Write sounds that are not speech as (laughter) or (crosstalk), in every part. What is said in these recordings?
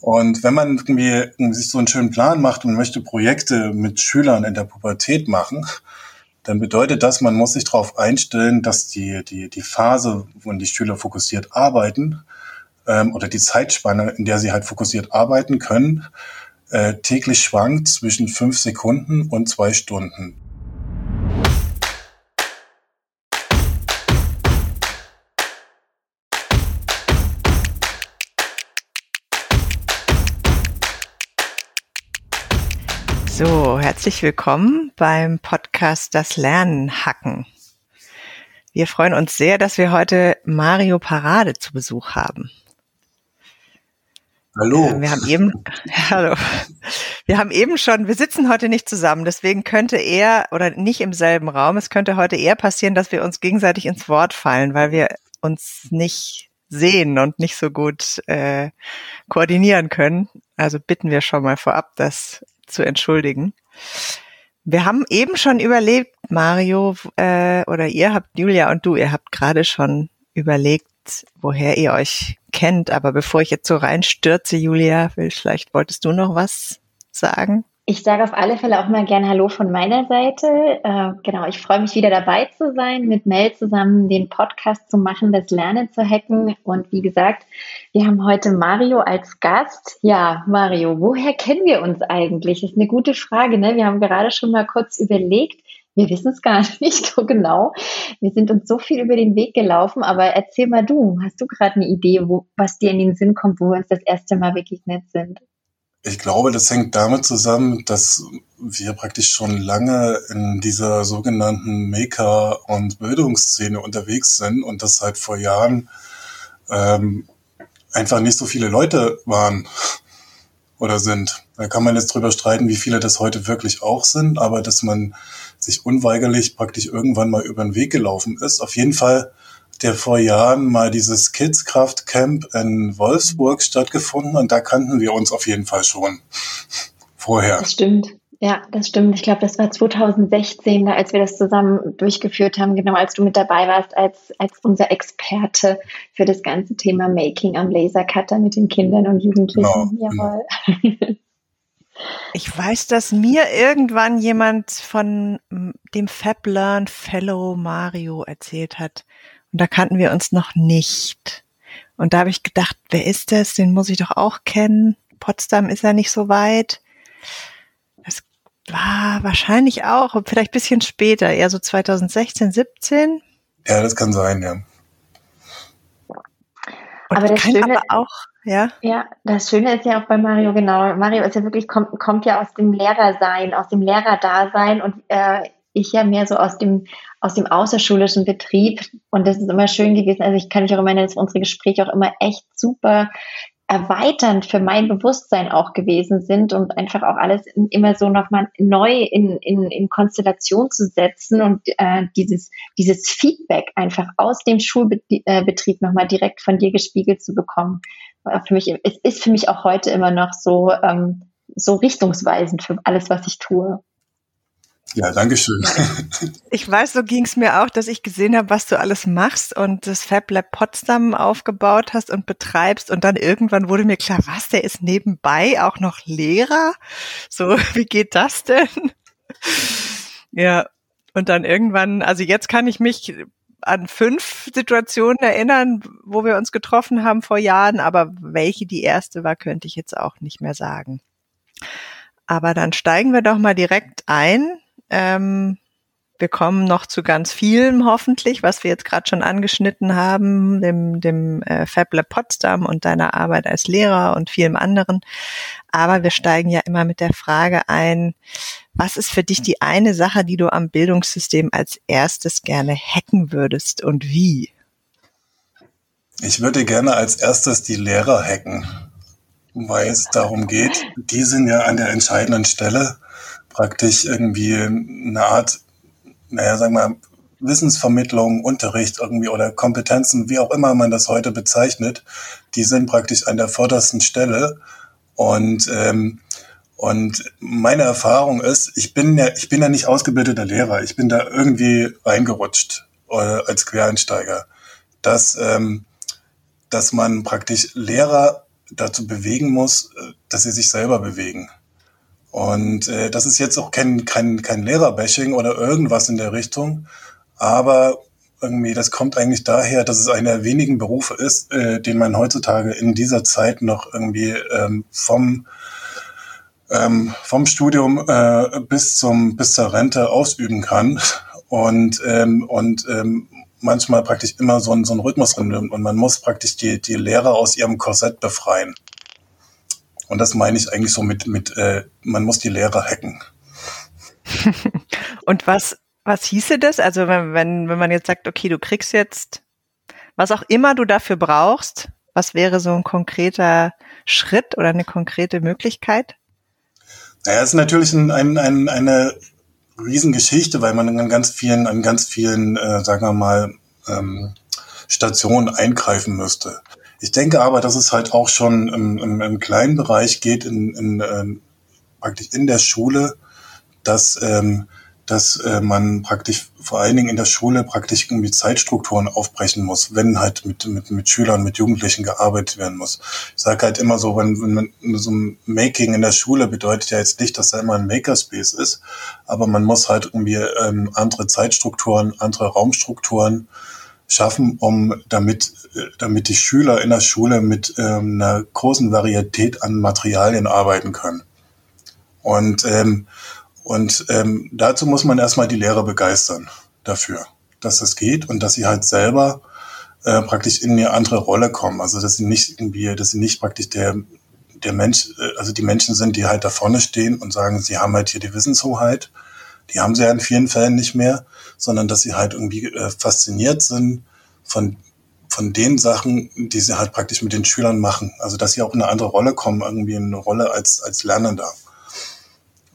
Und wenn man irgendwie sich so einen schönen Plan macht und möchte Projekte mit Schülern in der Pubertät machen, dann bedeutet das, man muss sich darauf einstellen, dass die, die, die Phase, wo die Schüler fokussiert arbeiten, ähm, oder die Zeitspanne, in der sie halt fokussiert arbeiten können, äh, täglich schwankt zwischen fünf Sekunden und zwei Stunden. So, herzlich willkommen beim Podcast Das Lernen hacken. Wir freuen uns sehr, dass wir heute Mario Parade zu Besuch haben. Hallo. Äh, wir haben eben, (laughs) hallo. Wir haben eben schon, wir sitzen heute nicht zusammen, deswegen könnte er oder nicht im selben Raum. Es könnte heute eher passieren, dass wir uns gegenseitig ins Wort fallen, weil wir uns nicht sehen und nicht so gut äh, koordinieren können. Also bitten wir schon mal vorab, dass zu entschuldigen. Wir haben eben schon überlegt, Mario, äh, oder ihr habt, Julia und du, ihr habt gerade schon überlegt, woher ihr euch kennt. Aber bevor ich jetzt so reinstürze, Julia, vielleicht wolltest du noch was sagen? Ich sage auf alle Fälle auch mal gerne Hallo von meiner Seite. Äh, genau, ich freue mich wieder dabei zu sein, mit Mel zusammen den Podcast zu machen, das Lernen zu hacken. Und wie gesagt, wir haben heute Mario als Gast. Ja, Mario, woher kennen wir uns eigentlich? Das ist eine gute Frage. Ne? Wir haben gerade schon mal kurz überlegt. Wir wissen es gar (laughs) nicht so genau. Wir sind uns so viel über den Weg gelaufen, aber erzähl mal du, hast du gerade eine Idee, wo, was dir in den Sinn kommt, wo wir uns das erste Mal begegnet sind? Ich glaube, das hängt damit zusammen, dass wir praktisch schon lange in dieser sogenannten Maker- und Bildungsszene unterwegs sind und das seit vor Jahren ähm, einfach nicht so viele Leute waren (laughs) oder sind. Da kann man jetzt drüber streiten, wie viele das heute wirklich auch sind, aber dass man sich unweigerlich praktisch irgendwann mal über den Weg gelaufen ist. Auf jeden Fall der vor Jahren mal dieses Kidskraft Camp in Wolfsburg stattgefunden und da kannten wir uns auf jeden Fall schon (laughs) vorher. Das stimmt. Ja, das stimmt. Ich glaube, das war 2016, als wir das zusammen durchgeführt haben, genau als du mit dabei warst, als, als unser Experte für das ganze Thema Making am Lasercutter mit den Kindern und Jugendlichen. Genau, Jawohl. Genau. Ich weiß, dass mir irgendwann jemand von dem Fab Learn Fellow Mario erzählt hat. Und da kannten wir uns noch nicht. Und da habe ich gedacht, wer ist das? Den muss ich doch auch kennen. Potsdam ist ja nicht so weit. Das war wahrscheinlich auch, vielleicht bisschen später, eher so 2016, 17. Ja, das kann sein, ja. Und aber das Schöne, aber auch, ja. Ja, das Schöne ist ja auch bei Mario genau. Mario ist ja wirklich kommt, kommt ja aus dem Lehrersein, aus dem Lehrerdasein und äh, ich ja mehr so aus dem aus dem außerschulischen Betrieb. Und das ist immer schön gewesen. Also ich kann mich auch immer erinnern, dass unsere Gespräche auch immer echt super erweiternd für mein Bewusstsein auch gewesen sind und einfach auch alles immer so nochmal neu in, in, in Konstellation zu setzen und äh, dieses, dieses Feedback einfach aus dem Schulbetrieb äh, nochmal direkt von dir gespiegelt zu bekommen. Für mich, es ist für mich auch heute immer noch so, ähm, so richtungsweisend für alles, was ich tue. Ja, danke schön. Ich weiß, so ging es mir auch, dass ich gesehen habe, was du alles machst und das Fab Lab Potsdam aufgebaut hast und betreibst und dann irgendwann wurde mir klar, was, der ist nebenbei auch noch Lehrer? So, (laughs) wie geht das denn? Ja, und dann irgendwann, also jetzt kann ich mich an fünf Situationen erinnern, wo wir uns getroffen haben vor Jahren, aber welche die erste war, könnte ich jetzt auch nicht mehr sagen. Aber dann steigen wir doch mal direkt ein ähm, wir kommen noch zu ganz vielem hoffentlich, was wir jetzt gerade schon angeschnitten haben, dem, dem äh, FabLab Potsdam und deiner Arbeit als Lehrer und vielem anderen. Aber wir steigen ja immer mit der Frage ein, was ist für dich die eine Sache, die du am Bildungssystem als erstes gerne hacken würdest und wie? Ich würde gerne als erstes die Lehrer hacken, weil es darum geht, die sind ja an der entscheidenden Stelle praktisch irgendwie eine Art, naja, sagen wir, Wissensvermittlung, Unterricht irgendwie oder Kompetenzen, wie auch immer man das heute bezeichnet, die sind praktisch an der vordersten Stelle. Und, ähm, und meine Erfahrung ist, ich bin ja, ich bin ja nicht ausgebildeter Lehrer, ich bin da irgendwie reingerutscht äh, als Quereinsteiger, dass, ähm, dass man praktisch Lehrer dazu bewegen muss, äh, dass sie sich selber bewegen. Und äh, das ist jetzt auch kein, kein, kein Lehrerbashing oder irgendwas in der Richtung, aber irgendwie, das kommt eigentlich daher, dass es einer der wenigen Berufe ist, äh, den man heutzutage in dieser Zeit noch irgendwie ähm, vom ähm, vom Studium äh, bis zum bis zur Rente ausüben kann. Und ähm, und ähm, manchmal praktisch immer so ein, so ein Rhythmus drin und man muss praktisch die die Lehrer aus ihrem Korsett befreien. Und das meine ich eigentlich so mit mit äh, man muss die Lehrer hacken. (laughs) und was was hieße das? Also wenn, wenn, wenn man jetzt sagt, okay, du kriegst jetzt, was auch immer du dafür brauchst, was wäre so ein konkreter Schritt oder eine konkrete Möglichkeit? Naja, es ist natürlich ein, ein, ein, eine Riesengeschichte, weil man an ganz vielen, an ganz vielen, äh, sagen wir mal, ähm, Stationen eingreifen müsste. Ich denke aber, dass es halt auch schon im, im, im kleinen Bereich geht, in, in, äh, praktisch in der Schule, dass ähm, dass äh, man praktisch vor allen Dingen in der Schule praktisch irgendwie Zeitstrukturen aufbrechen muss, wenn halt mit, mit, mit Schülern, mit Jugendlichen gearbeitet werden muss. Ich sage halt immer so, wenn, wenn man so ein Making in der Schule bedeutet ja jetzt nicht, dass da immer ein Makerspace ist, aber man muss halt irgendwie ähm, andere Zeitstrukturen, andere Raumstrukturen schaffen, um damit, äh, damit die Schüler in der Schule mit ähm, einer großen Varietät an Materialien arbeiten können. Und ähm, und ähm, dazu muss man erstmal die Lehrer begeistern dafür, dass das geht und dass sie halt selber äh, praktisch in eine andere Rolle kommen. Also dass sie nicht irgendwie, dass sie nicht praktisch der der Mensch, äh, also die Menschen sind, die halt da vorne stehen und sagen, sie haben halt hier die Wissenshoheit. Die haben sie ja in vielen Fällen nicht mehr, sondern dass sie halt irgendwie äh, fasziniert sind von von den Sachen, die sie halt praktisch mit den Schülern machen. Also dass sie auch in eine andere Rolle kommen, irgendwie in eine Rolle als als Lernender.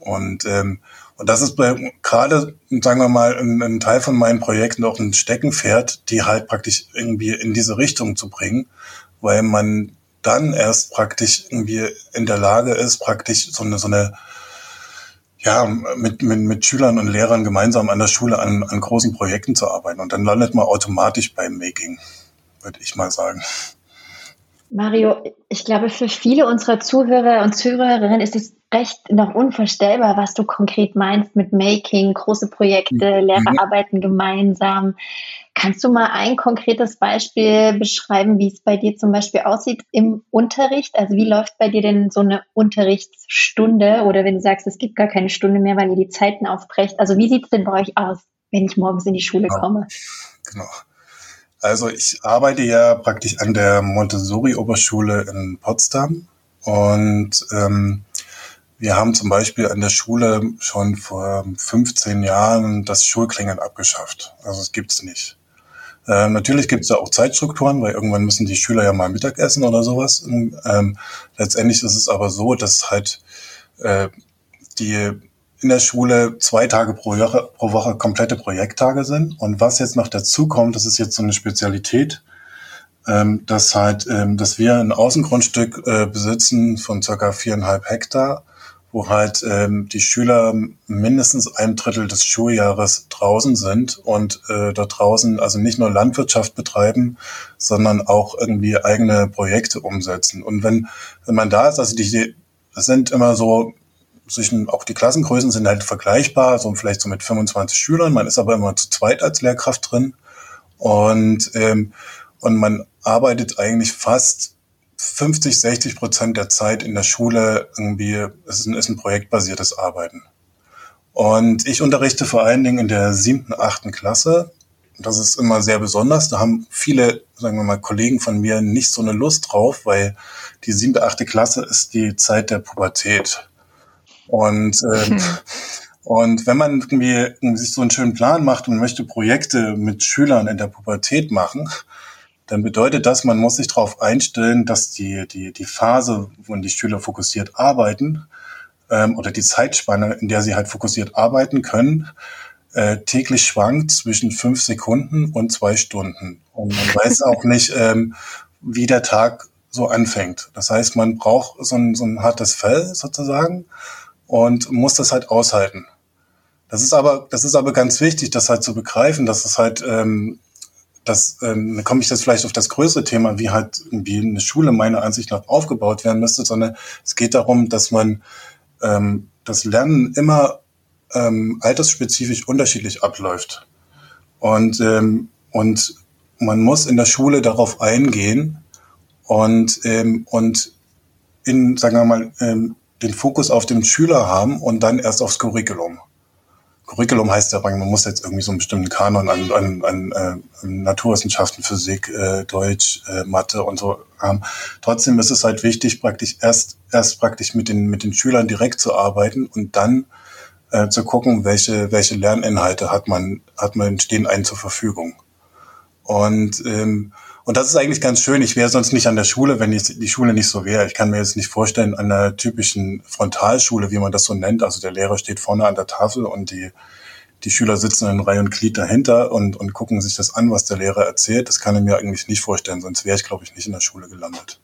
Und, ähm, und das ist gerade, sagen wir mal, ein Teil von meinen Projekten auch ein Steckenpferd, die halt praktisch irgendwie in diese Richtung zu bringen, weil man dann erst praktisch irgendwie in der Lage ist, praktisch so eine, so eine ja, mit, mit, mit Schülern und Lehrern gemeinsam an der Schule an, an großen Projekten zu arbeiten. Und dann landet man automatisch beim Making, würde ich mal sagen. Mario, ich glaube, für viele unserer Zuhörer und Zuhörerinnen ist es recht noch unvorstellbar, was du konkret meinst mit Making, große Projekte, mhm. Lehrer arbeiten gemeinsam. Kannst du mal ein konkretes Beispiel beschreiben, wie es bei dir zum Beispiel aussieht im Unterricht? Also wie läuft bei dir denn so eine Unterrichtsstunde oder wenn du sagst, es gibt gar keine Stunde mehr, weil ihr die Zeiten aufbrecht? Also wie sieht es denn bei euch aus, wenn ich morgens in die Schule genau. komme? Genau. Also ich arbeite ja praktisch an der Montessori-Oberschule in Potsdam und ähm, wir haben zum Beispiel an der Schule schon vor 15 Jahren das Schulklingeln abgeschafft. Also es gibt's nicht. Äh, natürlich gibt's da auch Zeitstrukturen, weil irgendwann müssen die Schüler ja mal Mittag essen oder sowas. Ähm, letztendlich ist es aber so, dass halt äh, die in der Schule zwei Tage pro Woche, pro Woche komplette Projekttage sind. Und was jetzt noch dazu kommt, das ist jetzt so eine Spezialität, ähm, dass halt, ähm, dass wir ein Außengrundstück äh, besitzen von circa viereinhalb Hektar, wo halt ähm, die Schüler mindestens ein Drittel des Schuljahres draußen sind und äh, da draußen also nicht nur Landwirtschaft betreiben, sondern auch irgendwie eigene Projekte umsetzen. Und wenn, wenn man da ist, also die, das sind immer so zwischen, auch die Klassengrößen sind halt vergleichbar, so vielleicht so mit 25 Schülern. Man ist aber immer zu zweit als Lehrkraft drin. Und, ähm, und man arbeitet eigentlich fast 50, 60 Prozent der Zeit in der Schule irgendwie, es ist ein, ist ein projektbasiertes Arbeiten. Und ich unterrichte vor allen Dingen in der siebten, achten Klasse. Das ist immer sehr besonders. Da haben viele, sagen wir mal, Kollegen von mir nicht so eine Lust drauf, weil die siebte, achte Klasse ist die Zeit der Pubertät. Und, äh, hm. und wenn man irgendwie sich so einen schönen Plan macht und möchte Projekte mit Schülern in der Pubertät machen, dann bedeutet das, man muss sich darauf einstellen, dass die, die, die Phase, wo die Schüler fokussiert arbeiten, ähm, oder die Zeitspanne, in der sie halt fokussiert arbeiten können, äh, täglich schwankt zwischen fünf Sekunden und zwei Stunden. Und man (laughs) weiß auch nicht, ähm, wie der Tag so anfängt. Das heißt, man braucht so ein, so ein hartes Fell sozusagen und muss das halt aushalten. Das ist aber, das ist aber ganz wichtig, das halt zu begreifen, dass es halt, ähm, das, ähm, komme ich jetzt vielleicht auf das größere Thema, wie halt irgendwie eine Schule meiner Ansicht nach aufgebaut werden müsste, sondern es geht darum, dass man ähm, das Lernen immer ähm, altersspezifisch unterschiedlich abläuft. Und, ähm, und man muss in der Schule darauf eingehen und, ähm, und in, sagen wir mal, ähm, den Fokus auf den Schüler haben und dann erst aufs Curriculum. Curriculum heißt ja, man muss jetzt irgendwie so einen bestimmten Kanon an, an, an äh, Naturwissenschaften, Physik, äh, Deutsch, äh, Mathe und so haben. Trotzdem ist es halt wichtig, praktisch erst, erst praktisch mit den, mit den Schülern direkt zu arbeiten und dann äh, zu gucken, welche, welche Lerninhalte hat man, hat man, stehen einen zur Verfügung. Und ähm, und das ist eigentlich ganz schön. Ich wäre sonst nicht an der Schule, wenn ich, die Schule nicht so wäre. Ich kann mir jetzt nicht vorstellen, an einer typischen Frontalschule, wie man das so nennt. Also der Lehrer steht vorne an der Tafel und die, die Schüler sitzen in Reihe und Glied dahinter und, und gucken sich das an, was der Lehrer erzählt. Das kann ich mir eigentlich nicht vorstellen, sonst wäre ich, glaube ich, nicht in der Schule gelandet.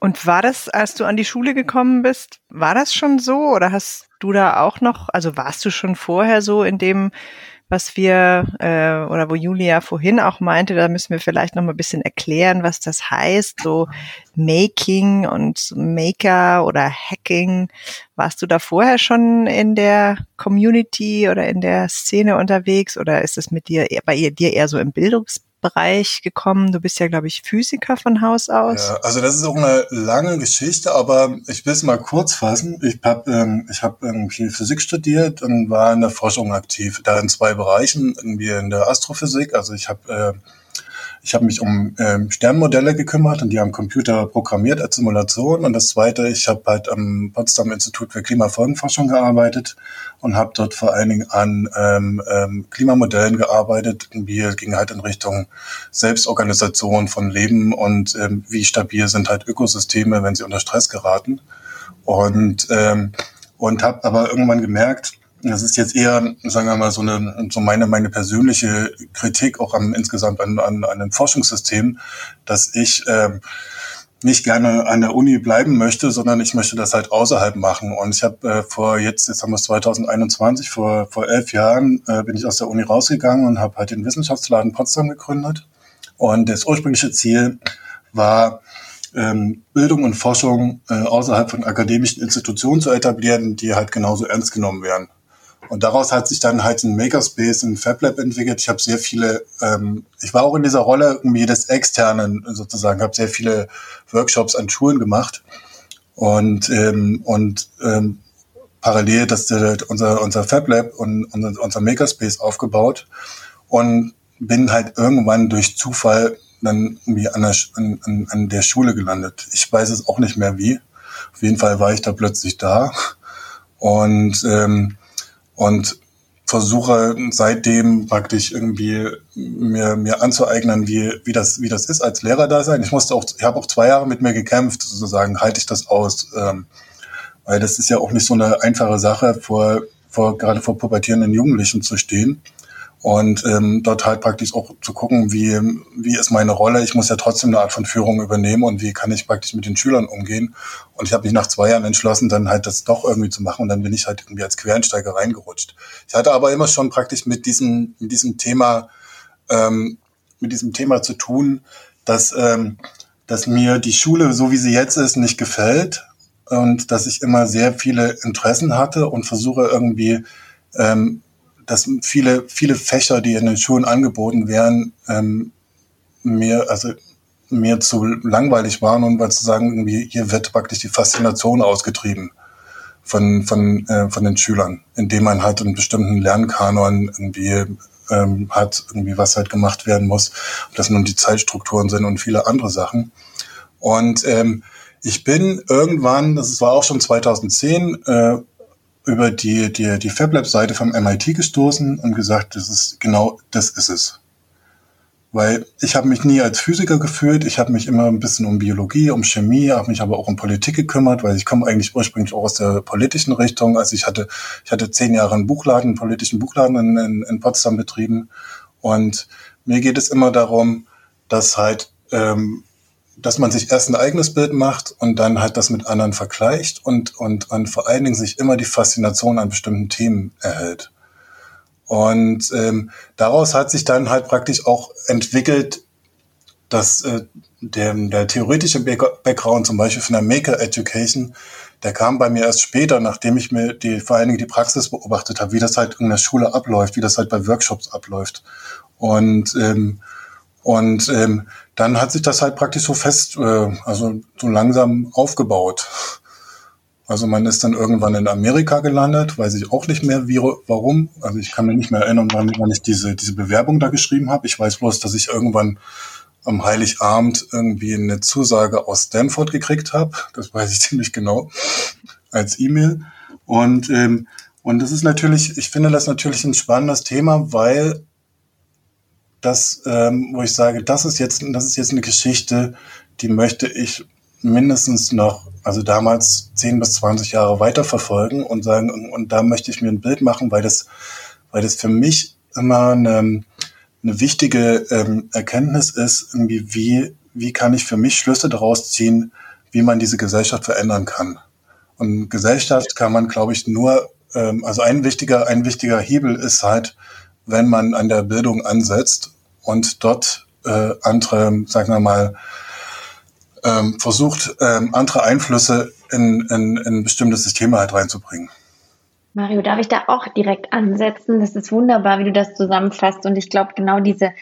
Und war das, als du an die Schule gekommen bist, war das schon so oder hast du da auch noch, also warst du schon vorher so in dem was wir äh, oder wo Julia vorhin auch meinte, da müssen wir vielleicht noch mal ein bisschen erklären, was das heißt, so Making und Maker oder Hacking. Warst du da vorher schon in der Community oder in der Szene unterwegs oder ist es mit dir bei dir eher so im Bildungsbereich? Bereich gekommen? Du bist ja, glaube ich, Physiker von Haus aus. Ja, also das ist auch eine lange Geschichte, aber ich will es mal kurz fassen. Ich habe ähm, ich hab irgendwie Physik studiert und war in der Forschung aktiv, da in zwei Bereichen, irgendwie in der Astrophysik. Also ich habe äh, ich habe mich um ähm, Sternmodelle gekümmert und die am Computer programmiert als Simulation. Und das Zweite, ich habe halt am Potsdam Institut für Klimafolgenforschung gearbeitet und habe dort vor allen Dingen an ähm, ähm, Klimamodellen gearbeitet. Wir gingen halt in Richtung Selbstorganisation von Leben und ähm, wie stabil sind halt Ökosysteme, wenn sie unter Stress geraten. Und, ähm, und habe aber irgendwann gemerkt, das ist jetzt eher, sagen wir mal, so eine, so meine, meine persönliche Kritik auch am, insgesamt an, an, an dem Forschungssystem, dass ich ähm, nicht gerne an der Uni bleiben möchte, sondern ich möchte das halt außerhalb machen. Und ich habe äh, vor jetzt, jetzt haben wir es 2021, vor, vor elf Jahren äh, bin ich aus der Uni rausgegangen und habe halt den Wissenschaftsladen Potsdam gegründet. Und das ursprüngliche Ziel war, ähm, Bildung und Forschung äh, außerhalb von akademischen Institutionen zu etablieren, die halt genauso ernst genommen werden. Und daraus hat sich dann halt ein Makerspace, ein FabLab entwickelt. Ich habe sehr viele, ähm, ich war auch in dieser Rolle irgendwie des Externen sozusagen, habe sehr viele Workshops an Schulen gemacht und ähm, und ähm, parallel das der, unser unser FabLab und unser, unser Makerspace aufgebaut und bin halt irgendwann durch Zufall dann irgendwie an der, an, an der Schule gelandet. Ich weiß es auch nicht mehr wie. Auf jeden Fall war ich da plötzlich da und ähm, und versuche seitdem praktisch irgendwie mir, mir anzueignen, wie, wie, das, wie das ist als Lehrer da sein. Ich musste auch, ich habe auch zwei Jahre mit mir gekämpft, sozusagen, halte ich das aus. Ähm, weil das ist ja auch nicht so eine einfache Sache, vor, vor gerade vor pubertierenden Jugendlichen zu stehen und ähm, dort halt praktisch auch zu gucken, wie, wie ist meine Rolle. Ich muss ja trotzdem eine Art von Führung übernehmen und wie kann ich praktisch mit den Schülern umgehen. Und ich habe mich nach zwei Jahren entschlossen, dann halt das doch irgendwie zu machen und dann bin ich halt irgendwie als Quereinsteiger reingerutscht. Ich hatte aber immer schon praktisch mit diesem, mit diesem Thema, ähm, mit diesem Thema zu tun, dass, ähm, dass mir die Schule, so wie sie jetzt ist, nicht gefällt und dass ich immer sehr viele Interessen hatte und versuche irgendwie ähm, dass viele, viele Fächer, die in den Schulen angeboten werden, ähm, mir, also mir zu langweilig waren und weil zu sagen, irgendwie, hier wird praktisch die Faszination ausgetrieben von, von, äh, von den Schülern, indem man halt einen bestimmten Lernkanon irgendwie ähm, hat, irgendwie was halt gemacht werden muss, ob das nun die Zeitstrukturen sind und viele andere Sachen. Und ähm, ich bin irgendwann, das war auch schon 2010, äh, über die, die, die FabLab-Seite vom MIT gestoßen und gesagt, das ist genau das ist es. Weil ich habe mich nie als Physiker gefühlt, ich habe mich immer ein bisschen um Biologie, um Chemie, habe mich aber auch um Politik gekümmert, weil ich komme eigentlich ursprünglich auch aus der politischen Richtung. Also ich hatte, ich hatte zehn Jahre einen Buchladen, einen politischen Buchladen in, in, in Potsdam betrieben. Und mir geht es immer darum, dass halt ähm, dass man sich erst ein eigenes Bild macht und dann halt das mit anderen vergleicht und, und, und vor allen Dingen sich immer die Faszination an bestimmten Themen erhält. Und ähm, daraus hat sich dann halt praktisch auch entwickelt, dass äh, der, der theoretische Background zum Beispiel von der Maker Education, der kam bei mir erst später, nachdem ich mir die, vor allen Dingen die Praxis beobachtet habe, wie das halt in der Schule abläuft, wie das halt bei Workshops abläuft. Und, ähm, und ähm, dann hat sich das halt praktisch so fest, äh, also so langsam aufgebaut. Also man ist dann irgendwann in Amerika gelandet, weiß ich auch nicht mehr, wie, warum. Also ich kann mir nicht mehr erinnern, wann, ich diese, diese Bewerbung da geschrieben habe. Ich weiß bloß, dass ich irgendwann am Heiligabend irgendwie eine Zusage aus Stanford gekriegt habe. Das weiß ich (laughs) ziemlich genau als E-Mail. Und, ähm, und das ist natürlich, ich finde das natürlich ein spannendes Thema, weil das, ähm, wo ich sage, das ist jetzt, das ist jetzt eine Geschichte, die möchte ich mindestens noch, also damals 10 bis 20 Jahre weiterverfolgen und sagen, und, da möchte ich mir ein Bild machen, weil das, weil das für mich immer eine, eine wichtige ähm, Erkenntnis ist, irgendwie, wie, wie kann ich für mich Schlüsse daraus ziehen, wie man diese Gesellschaft verändern kann. Und Gesellschaft kann man, glaube ich, nur, ähm, also ein wichtiger, ein wichtiger Hebel ist halt, wenn man an der Bildung ansetzt und dort äh, andere, sagen wir mal, ähm, versucht, ähm, andere Einflüsse in, in, in bestimmte Systeme halt reinzubringen. Mario, darf ich da auch direkt ansetzen? Das ist wunderbar, wie du das zusammenfasst. Und ich glaube, genau diese,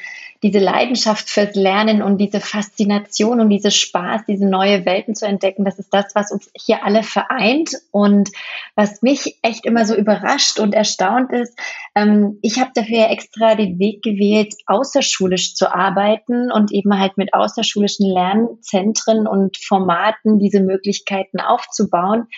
diese Leidenschaft fürs Lernen und diese Faszination und diese Spaß, diese neue Welten zu entdecken, das ist das, was uns hier alle vereint. Und was mich echt immer so überrascht und erstaunt ist, ähm, ich habe dafür extra den Weg gewählt, außerschulisch zu arbeiten und eben halt mit außerschulischen Lernzentren und Formaten diese Möglichkeiten aufzubauen.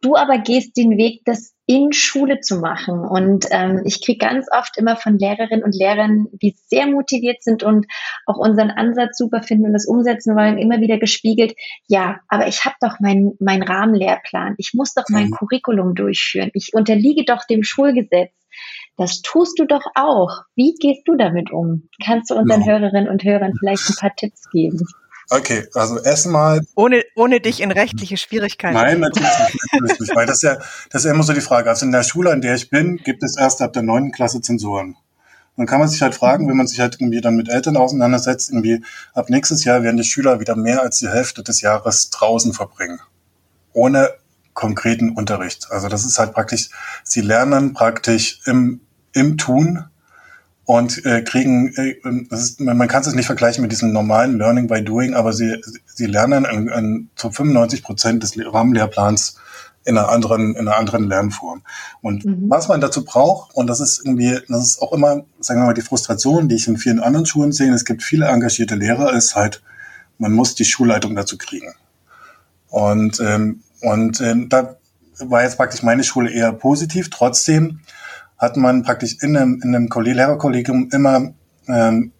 Du aber gehst den Weg, das in Schule zu machen. Und ähm, ich kriege ganz oft immer von Lehrerinnen und Lehrern, die sehr motiviert sind und auch unseren Ansatz super finden und das umsetzen wollen, immer wieder gespiegelt, ja, aber ich habe doch meinen mein Rahmenlehrplan, ich muss doch mein mhm. Curriculum durchführen, ich unterliege doch dem Schulgesetz. Das tust du doch auch. Wie gehst du damit um? Kannst du unseren ja. Hörerinnen und Hörern vielleicht ein paar Tipps geben? Okay, also erstmal. Ohne, ohne dich in rechtliche Schwierigkeiten. Nein, natürlich nicht, natürlich nicht, weil das ist ja, das ist ja immer so die Frage. Also in der Schule, in der ich bin, gibt es erst ab der neunten Klasse Zensuren. Dann kann man sich halt fragen, wenn man sich halt irgendwie dann mit Eltern auseinandersetzt, irgendwie ab nächstes Jahr werden die Schüler wieder mehr als die Hälfte des Jahres draußen verbringen. Ohne konkreten Unterricht. Also das ist halt praktisch, sie lernen praktisch im, im Tun und äh, kriegen, äh, ist, man, man kann es nicht vergleichen mit diesem normalen Learning by Doing, aber sie, sie lernen in, in, zu 95 Prozent des Rahmenlehrplans in einer anderen, in einer anderen Lernform. Und mhm. was man dazu braucht, und das ist irgendwie, das ist auch immer, sagen wir mal, die Frustration, die ich in vielen anderen Schulen sehe, es gibt viele engagierte Lehrer, ist halt, man muss die Schulleitung dazu kriegen. Und, ähm, und ähm, da war jetzt praktisch meine Schule eher positiv. Trotzdem hat man praktisch in einem, in einem Lehrerkollegium immer ähm,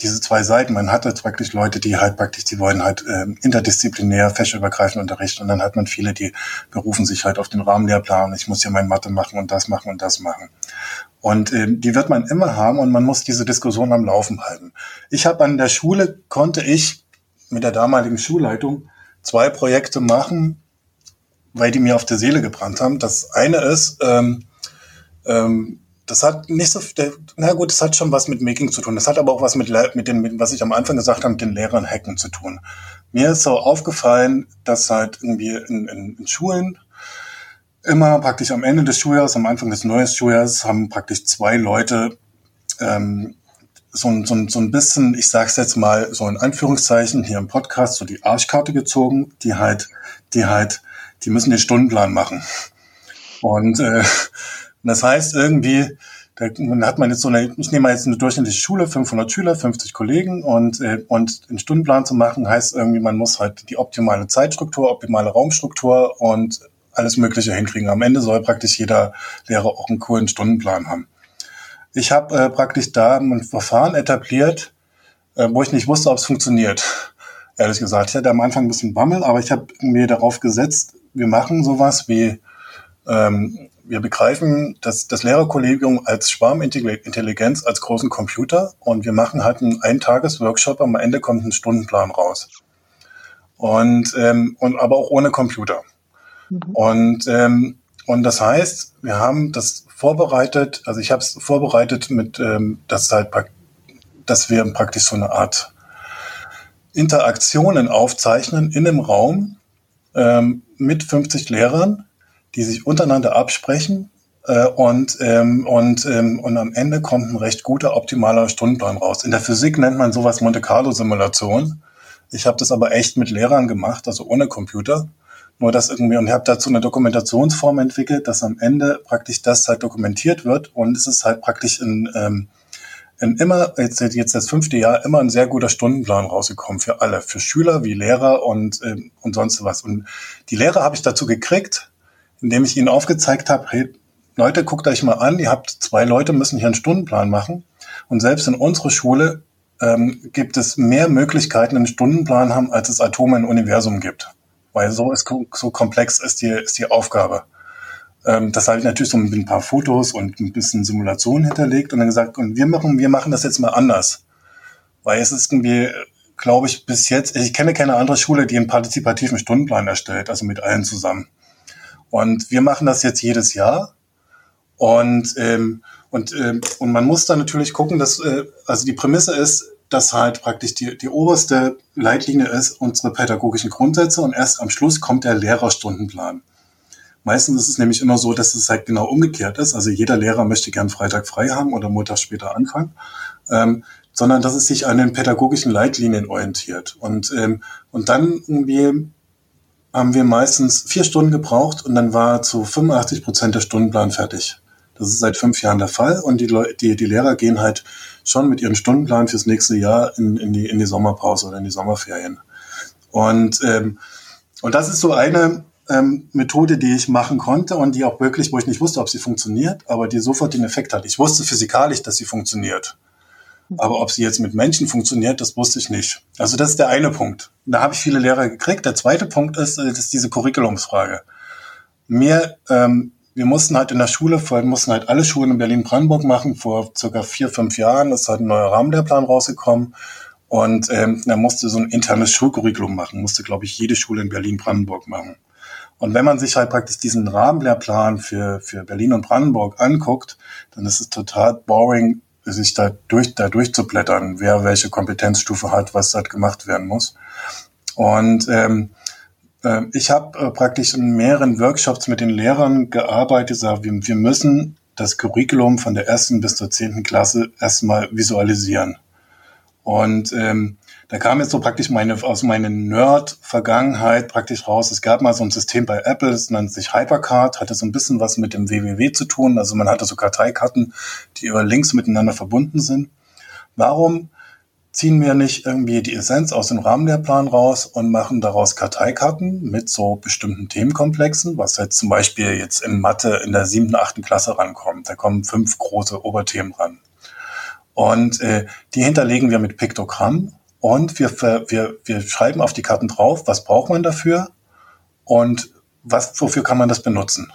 diese zwei Seiten. Man hatte praktisch Leute, die halt praktisch, die wollen halt ähm, interdisziplinär, fächerübergreifend unterrichten. Und dann hat man viele, die berufen sich halt auf den Rahmenlehrplan. Ich muss ja mein Mathe machen und das machen und das machen. Und ähm, die wird man immer haben und man muss diese Diskussion am Laufen halten. Ich habe an der Schule, konnte ich mit der damaligen Schulleitung zwei Projekte machen, weil die mir auf der Seele gebrannt haben. Das eine ist, ähm, ähm, das hat nicht so, na gut, das hat schon was mit Making zu tun. Das hat aber auch was mit, mit dem, mit, was ich am Anfang gesagt habe, mit den Lehrern hacken zu tun. Mir ist so aufgefallen, dass halt irgendwie in, in, in Schulen immer praktisch am Ende des Schuljahres, am Anfang des neuen Schuljahres, haben praktisch zwei Leute ähm, so, so, so ein bisschen, ich sag's jetzt mal so in Anführungszeichen hier im Podcast, so die Arschkarte gezogen, die halt, die halt, die müssen den Stundenplan machen. Und äh, und das heißt irgendwie, da hat man jetzt so eine, ich nehme mal jetzt eine durchschnittliche Schule, 500 Schüler, 50 Kollegen und, äh, und einen Stundenplan zu machen, heißt irgendwie, man muss halt die optimale Zeitstruktur, optimale Raumstruktur und alles Mögliche hinkriegen. Am Ende soll praktisch jeder Lehrer auch einen coolen Stundenplan haben. Ich habe äh, praktisch da ein Verfahren etabliert, äh, wo ich nicht wusste, ob es funktioniert. (laughs) Ehrlich gesagt, ich hatte am Anfang ein bisschen Bammel, aber ich habe mir darauf gesetzt, wir machen sowas wie ähm, wir begreifen das, das Lehrerkollegium als Schwarmintelligenz, als großen Computer und wir machen halt einen Eintages-Workshop, am Ende kommt ein Stundenplan raus. Und, ähm, und aber auch ohne Computer. Mhm. Und, ähm, und das heißt, wir haben das vorbereitet, also ich habe es vorbereitet mit, ähm, dass halt, dass wir praktisch so eine Art Interaktionen aufzeichnen in einem Raum ähm, mit 50 Lehrern, die sich untereinander absprechen äh, und, ähm, und, ähm, und am Ende kommt ein recht guter, optimaler Stundenplan raus. In der Physik nennt man sowas Monte Carlo Simulation. Ich habe das aber echt mit Lehrern gemacht, also ohne Computer. Nur das irgendwie, und ich habe dazu eine Dokumentationsform entwickelt, dass am Ende praktisch das halt dokumentiert wird und es ist halt praktisch in, ähm, in immer, jetzt, jetzt das fünfte Jahr, immer ein sehr guter Stundenplan rausgekommen für alle, für Schüler wie Lehrer und, ähm, und sonst was. Und die Lehrer habe ich dazu gekriegt, indem ich ihnen aufgezeigt habe, hey, Leute, guckt euch mal an, ihr habt zwei Leute, müssen hier einen Stundenplan machen. Und selbst in unserer Schule ähm, gibt es mehr Möglichkeiten, einen Stundenplan haben, als es Atome im Universum gibt weil so ist so komplex ist die, ist die Aufgabe. Ähm, das habe ich natürlich so mit ein paar Fotos und ein bisschen Simulation hinterlegt und dann gesagt, und wir machen, wir machen das jetzt mal anders. Weil es ist irgendwie, glaube ich, bis jetzt, ich kenne keine andere Schule, die einen partizipativen Stundenplan erstellt, also mit allen zusammen. Und wir machen das jetzt jedes Jahr. Und, ähm, und, ähm, und man muss dann natürlich gucken, dass, äh, also die Prämisse ist, dass halt praktisch die, die oberste Leitlinie ist unsere pädagogischen Grundsätze und erst am Schluss kommt der Lehrerstundenplan. Meistens ist es nämlich immer so, dass es halt genau umgekehrt ist. Also jeder Lehrer möchte gern Freitag frei haben oder Montag später anfangen, ähm, sondern dass es sich an den pädagogischen Leitlinien orientiert. Und, ähm, und dann irgendwie haben wir meistens vier Stunden gebraucht und dann war zu 85 Prozent der Stundenplan fertig. Das ist seit fünf Jahren der Fall und die, Leute, die, die Lehrer gehen halt schon mit ihrem Stundenplan fürs nächste Jahr in, in, die, in die Sommerpause oder in die Sommerferien. Und, ähm, und das ist so eine ähm, Methode, die ich machen konnte und die auch wirklich, wo ich nicht wusste, ob sie funktioniert, aber die sofort den Effekt hat. Ich wusste physikalisch, dass sie funktioniert. Aber ob sie jetzt mit Menschen funktioniert, das wusste ich nicht. Also das ist der eine Punkt. Da habe ich viele Lehrer gekriegt. Der zweite Punkt ist, äh, ist diese Curriculumsfrage. Mir ähm, wir mussten halt in der Schule, vorhin mussten halt alle Schulen in Berlin-Brandenburg machen. Vor circa vier, fünf Jahren ist halt ein neuer Rahmenlehrplan rausgekommen. Und ähm, er musste so ein internes Schulcurriculum machen, musste, glaube ich, jede Schule in Berlin-Brandenburg machen. Und wenn man sich halt praktisch diesen Rahmenlehrplan für, für Berlin und Brandenburg anguckt, dann ist es total boring, sich da, durch, da durchzublättern, wer welche Kompetenzstufe hat, was halt gemacht werden muss. Und ähm, ähm, ich habe äh, praktisch in mehreren Workshops mit den Lehrern gearbeitet, gesagt, wir, wir müssen das Curriculum von der ersten bis zur zehnten Klasse erstmal visualisieren. Und ähm, da kam jetzt so praktisch meine aus meiner Nerd-Vergangenheit praktisch raus. Es gab mal so ein System bei Apple, das nannte sich Hypercard, hatte so ein bisschen was mit dem WWW zu tun. Also man hatte so Karteikarten, die über Links miteinander verbunden sind. Warum ziehen wir nicht irgendwie die Essenz aus dem Rahmenlehrplan raus und machen daraus Karteikarten mit so bestimmten Themenkomplexen, was jetzt zum Beispiel jetzt in Mathe in der siebten, achten Klasse rankommt. Da kommen fünf große Oberthemen ran. Und äh, die hinterlegen wir mit Piktogramm und wir, wir, wir schreiben auf die Karten drauf, was braucht man dafür und was, wofür kann man das benutzen.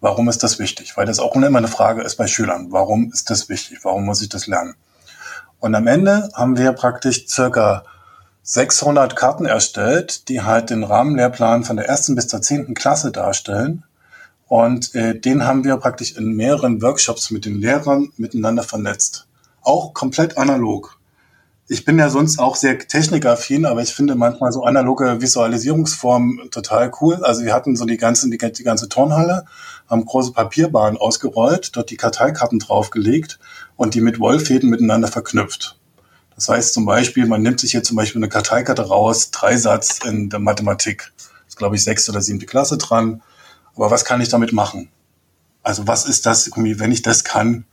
Warum ist das wichtig? Weil das auch immer eine Frage ist bei Schülern. Warum ist das wichtig? Warum muss ich das lernen? Und am Ende haben wir praktisch circa 600 Karten erstellt, die halt den Rahmenlehrplan von der ersten bis zur zehnten Klasse darstellen. Und äh, den haben wir praktisch in mehreren Workshops mit den Lehrern miteinander vernetzt. Auch komplett analog ich bin ja sonst auch sehr technikaffin, aber ich finde manchmal so analoge Visualisierungsformen total cool. Also wir hatten so die ganze, die, die ganze Turnhalle, haben große Papierbahnen ausgerollt, dort die Karteikarten draufgelegt und die mit Wollfäden miteinander verknüpft. Das heißt zum Beispiel, man nimmt sich hier zum Beispiel eine Karteikarte raus, Dreisatz in der Mathematik. Das ist, glaube ich, sechste oder siebte Klasse dran. Aber was kann ich damit machen? Also was ist das, wenn ich das kann,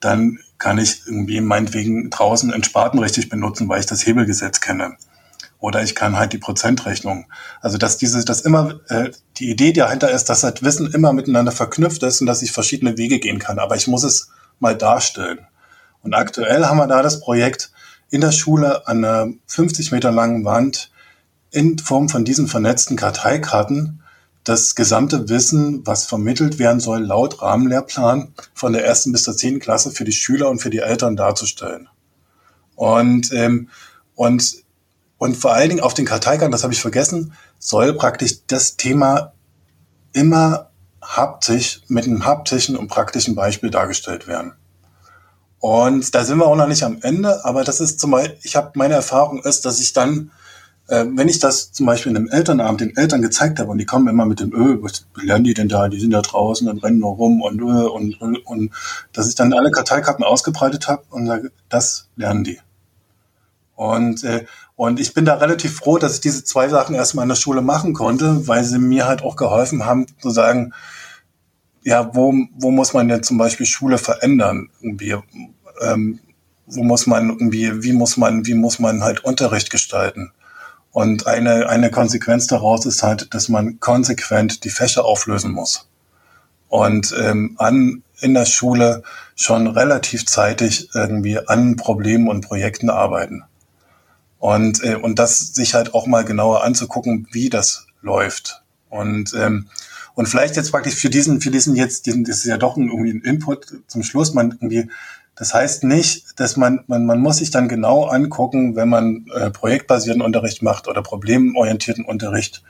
dann kann ich irgendwie meinetwegen draußen einen Spaten richtig benutzen, weil ich das Hebelgesetz kenne. Oder ich kann halt die Prozentrechnung. Also dass diese, dass immer äh, die Idee dahinter ist, dass halt Wissen immer miteinander verknüpft ist und dass ich verschiedene Wege gehen kann. Aber ich muss es mal darstellen. Und aktuell haben wir da das Projekt in der Schule an einer 50 Meter langen Wand in Form von diesen vernetzten Karteikarten das gesamte Wissen, was vermittelt werden soll, laut Rahmenlehrplan von der ersten bis zur zehnten Klasse für die Schüler und für die Eltern darzustellen. Und, ähm, und, und vor allen Dingen auf den Karteikarten, das habe ich vergessen, soll praktisch das Thema immer haptisch, mit einem haptischen und praktischen Beispiel dargestellt werden. Und da sind wir auch noch nicht am Ende, aber das ist zum Beispiel, ich habe meine Erfahrung ist, dass ich dann, wenn ich das zum Beispiel in einem Elternabend den Eltern gezeigt habe und die kommen immer mit dem Öl, was lernen die denn da? Die sind da draußen und rennen nur rum und und, und, und dass ich dann alle Karteikarten ausgebreitet habe und sage, das lernen die. Und, äh, und ich bin da relativ froh, dass ich diese zwei Sachen erstmal in der Schule machen konnte, weil sie mir halt auch geholfen haben, zu sagen, ja, wo, wo muss man denn zum Beispiel Schule verändern? Irgendwie, ähm, wo muss man irgendwie, wie muss man, wie muss man halt Unterricht gestalten? Und eine, eine Konsequenz daraus ist halt, dass man konsequent die Fächer auflösen muss. Und ähm, an, in der Schule schon relativ zeitig irgendwie an Problemen und Projekten arbeiten. Und, äh, und das sich halt auch mal genauer anzugucken, wie das läuft. Und ähm, und vielleicht jetzt praktisch für diesen, für diesen jetzt, diesen, das ist ja doch irgendwie ein Input zum Schluss, man irgendwie, das heißt nicht, dass man, man, man muss sich dann genau angucken, wenn man äh, projektbasierten Unterricht macht oder problemorientierten Unterricht,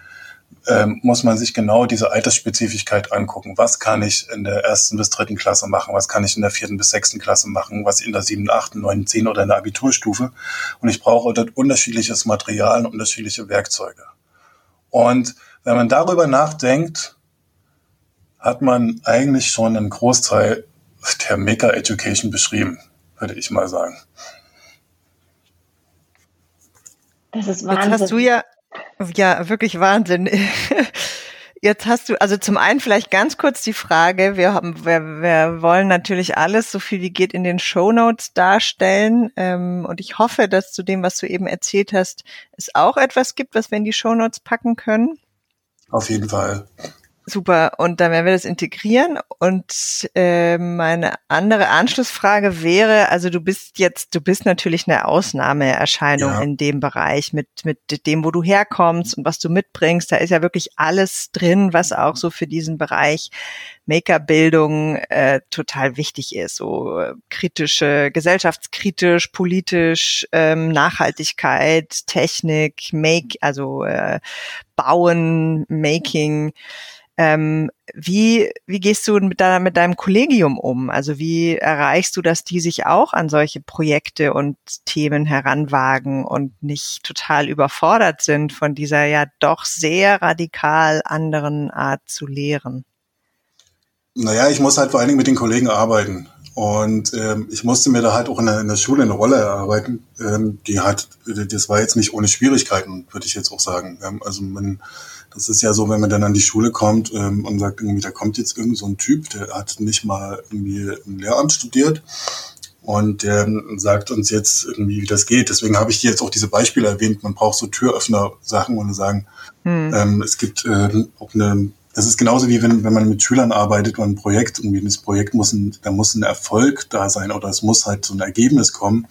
ähm, muss man sich genau diese Altersspezifikkeit angucken. Was kann ich in der ersten bis dritten Klasse machen? Was kann ich in der vierten bis sechsten Klasse machen? Was in der siebten, achten, neunten, zehn oder in der Abiturstufe? Und ich brauche dort unterschiedliches Material und unterschiedliche Werkzeuge. Und wenn man darüber nachdenkt, hat man eigentlich schon einen Großteil der Maker Education beschrieben, würde ich mal sagen. Das ist Wahnsinn. Jetzt hast du ja, ja, wirklich Wahnsinn. (laughs) Jetzt hast du, also zum einen vielleicht ganz kurz die Frage, wir haben, wir, wir wollen natürlich alles so viel wie geht in den Show Notes darstellen. Ähm, und ich hoffe, dass zu dem, was du eben erzählt hast, es auch etwas gibt, was wir in die Show Notes packen können. Auf jeden Fall. Super, und dann werden wir das integrieren. Und äh, meine andere Anschlussfrage wäre, also du bist jetzt, du bist natürlich eine Ausnahmeerscheinung ja. in dem Bereich mit, mit dem, wo du herkommst und was du mitbringst. Da ist ja wirklich alles drin, was auch so für diesen Bereich Makerbildung äh, total wichtig ist. So äh, kritische, gesellschaftskritisch, politisch, ähm, Nachhaltigkeit, Technik, Make, also äh, Bauen, Making. Ähm, wie, wie gehst du mit, deiner, mit deinem Kollegium um? Also wie erreichst du, dass die sich auch an solche Projekte und Themen heranwagen und nicht total überfordert sind von dieser ja doch sehr radikal anderen Art zu lehren? Naja, ich muss halt vor allen Dingen mit den Kollegen arbeiten. Und ähm, ich musste mir da halt auch in der, in der Schule eine Rolle erarbeiten, ähm, die hat, das war jetzt nicht ohne Schwierigkeiten, würde ich jetzt auch sagen. Ähm, also man, das ist ja so, wenn man dann an die Schule kommt ähm, und sagt irgendwie, da kommt jetzt irgend so ein Typ, der hat nicht mal irgendwie im Lehramt studiert und der sagt uns jetzt irgendwie, wie das geht. Deswegen habe ich jetzt auch diese Beispiele erwähnt. Man braucht so Türöffner-Sachen und sagen, hm. ähm, es gibt äh, auch eine, das ist genauso wie wenn, wenn man mit Schülern arbeitet und ein Projekt, irgendwie das Projekt muss ein, da muss ein Erfolg da sein oder es muss halt so ein Ergebnis kommen.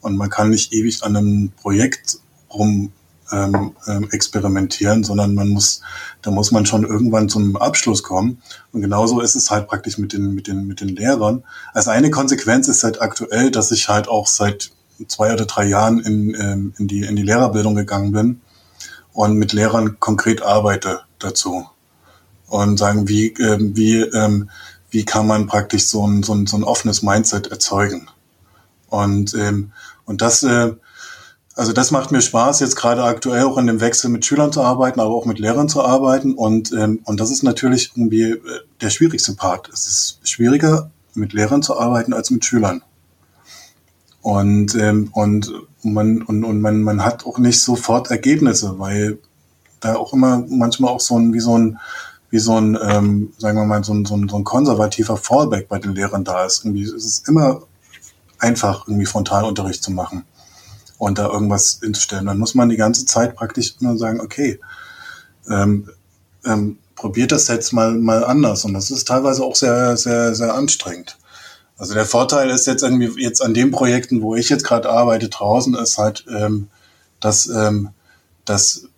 Und man kann nicht ewig an einem Projekt rum ähm, ähm, experimentieren, sondern man muss, da muss man schon irgendwann zum Abschluss kommen. Und genauso ist es halt praktisch mit den, mit den, mit den Lehrern. Also eine Konsequenz ist halt aktuell, dass ich halt auch seit zwei oder drei Jahren in, ähm, in, die, in die Lehrerbildung gegangen bin und mit Lehrern konkret arbeite dazu. Und sagen, wie, äh, wie, ähm, wie kann man praktisch so ein, so ein, so ein offenes Mindset erzeugen. Und, ähm, und das, äh, also das macht mir Spaß, jetzt gerade aktuell auch in dem Wechsel mit Schülern zu arbeiten, aber auch mit Lehrern zu arbeiten. Und, ähm, und das ist natürlich irgendwie äh, der schwierigste Part. Es ist schwieriger, mit Lehrern zu arbeiten als mit Schülern. Und, ähm, und, man, und, und man, man hat auch nicht sofort Ergebnisse, weil da auch immer manchmal auch so ein, wie so ein, wie so ein, ähm, sagen wir mal, so ein, so ein, so ein konservativer Fallback bei den Lehrern da ist. Irgendwie ist es immer einfach, irgendwie Frontalunterricht zu machen und da irgendwas hinzustellen. Dann muss man die ganze Zeit praktisch nur sagen, okay, ähm, ähm, probiert das jetzt mal, mal anders. Und das ist teilweise auch sehr, sehr, sehr anstrengend. Also der Vorteil ist jetzt irgendwie jetzt an den Projekten, wo ich jetzt gerade arbeite draußen, ist halt, ähm, dass, ähm, dass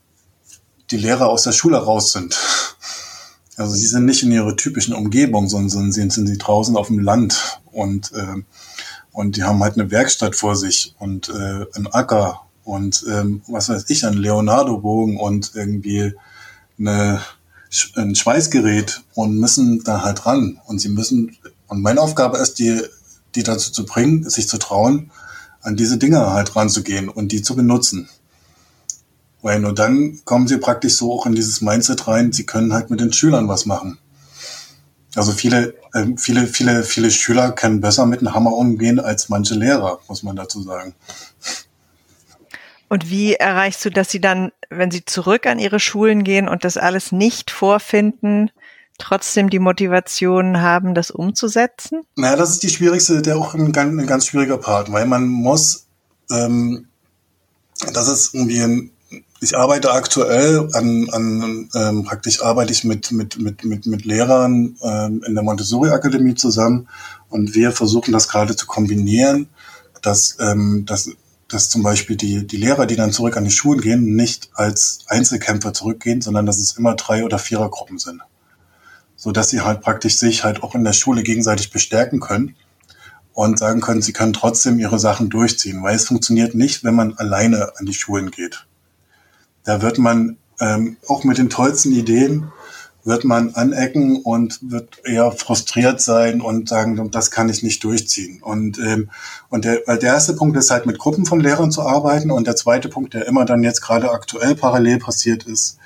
die Lehrer aus der Schule raus sind. (laughs) Also sie sind nicht in ihrer typischen Umgebung, sondern sind, sie draußen auf dem Land und ähm, und die haben halt eine Werkstatt vor sich und äh, einen Acker und ähm, was weiß ich, einen Leonardo-Bogen und irgendwie eine, ein Schweißgerät und müssen da halt ran. Und sie müssen, und meine Aufgabe ist, die, die dazu zu bringen, sich zu trauen, an diese Dinge halt ranzugehen und die zu benutzen. Weil nur dann kommen sie praktisch so auch in dieses Mindset rein, sie können halt mit den Schülern was machen. Also viele, äh, viele, viele, viele Schüler können besser mit einem Hammer umgehen als manche Lehrer, muss man dazu sagen. Und wie erreichst du, dass sie dann, wenn sie zurück an ihre Schulen gehen und das alles nicht vorfinden, trotzdem die Motivation haben, das umzusetzen? Naja, das ist die schwierigste, der auch ein, ein ganz schwieriger Part, weil man muss, ähm, das ist irgendwie ein, ich arbeite aktuell an, an ähm, praktisch arbeite ich mit, mit, mit, mit, mit Lehrern ähm, in der Montessori-Akademie zusammen und wir versuchen das gerade zu kombinieren, dass, ähm, dass, dass zum Beispiel die, die Lehrer, die dann zurück an die Schulen gehen, nicht als Einzelkämpfer zurückgehen, sondern dass es immer drei- oder Vierergruppen sind. So dass sie halt praktisch sich halt auch in der Schule gegenseitig bestärken können und sagen können, sie können trotzdem ihre Sachen durchziehen, weil es funktioniert nicht, wenn man alleine an die Schulen geht. Da wird man ähm, auch mit den tollsten Ideen wird man anecken und wird eher frustriert sein und sagen, das kann ich nicht durchziehen. Und, ähm, und der, weil der erste Punkt ist halt mit Gruppen von Lehrern zu arbeiten und der zweite Punkt, der immer dann jetzt gerade aktuell parallel passiert ist,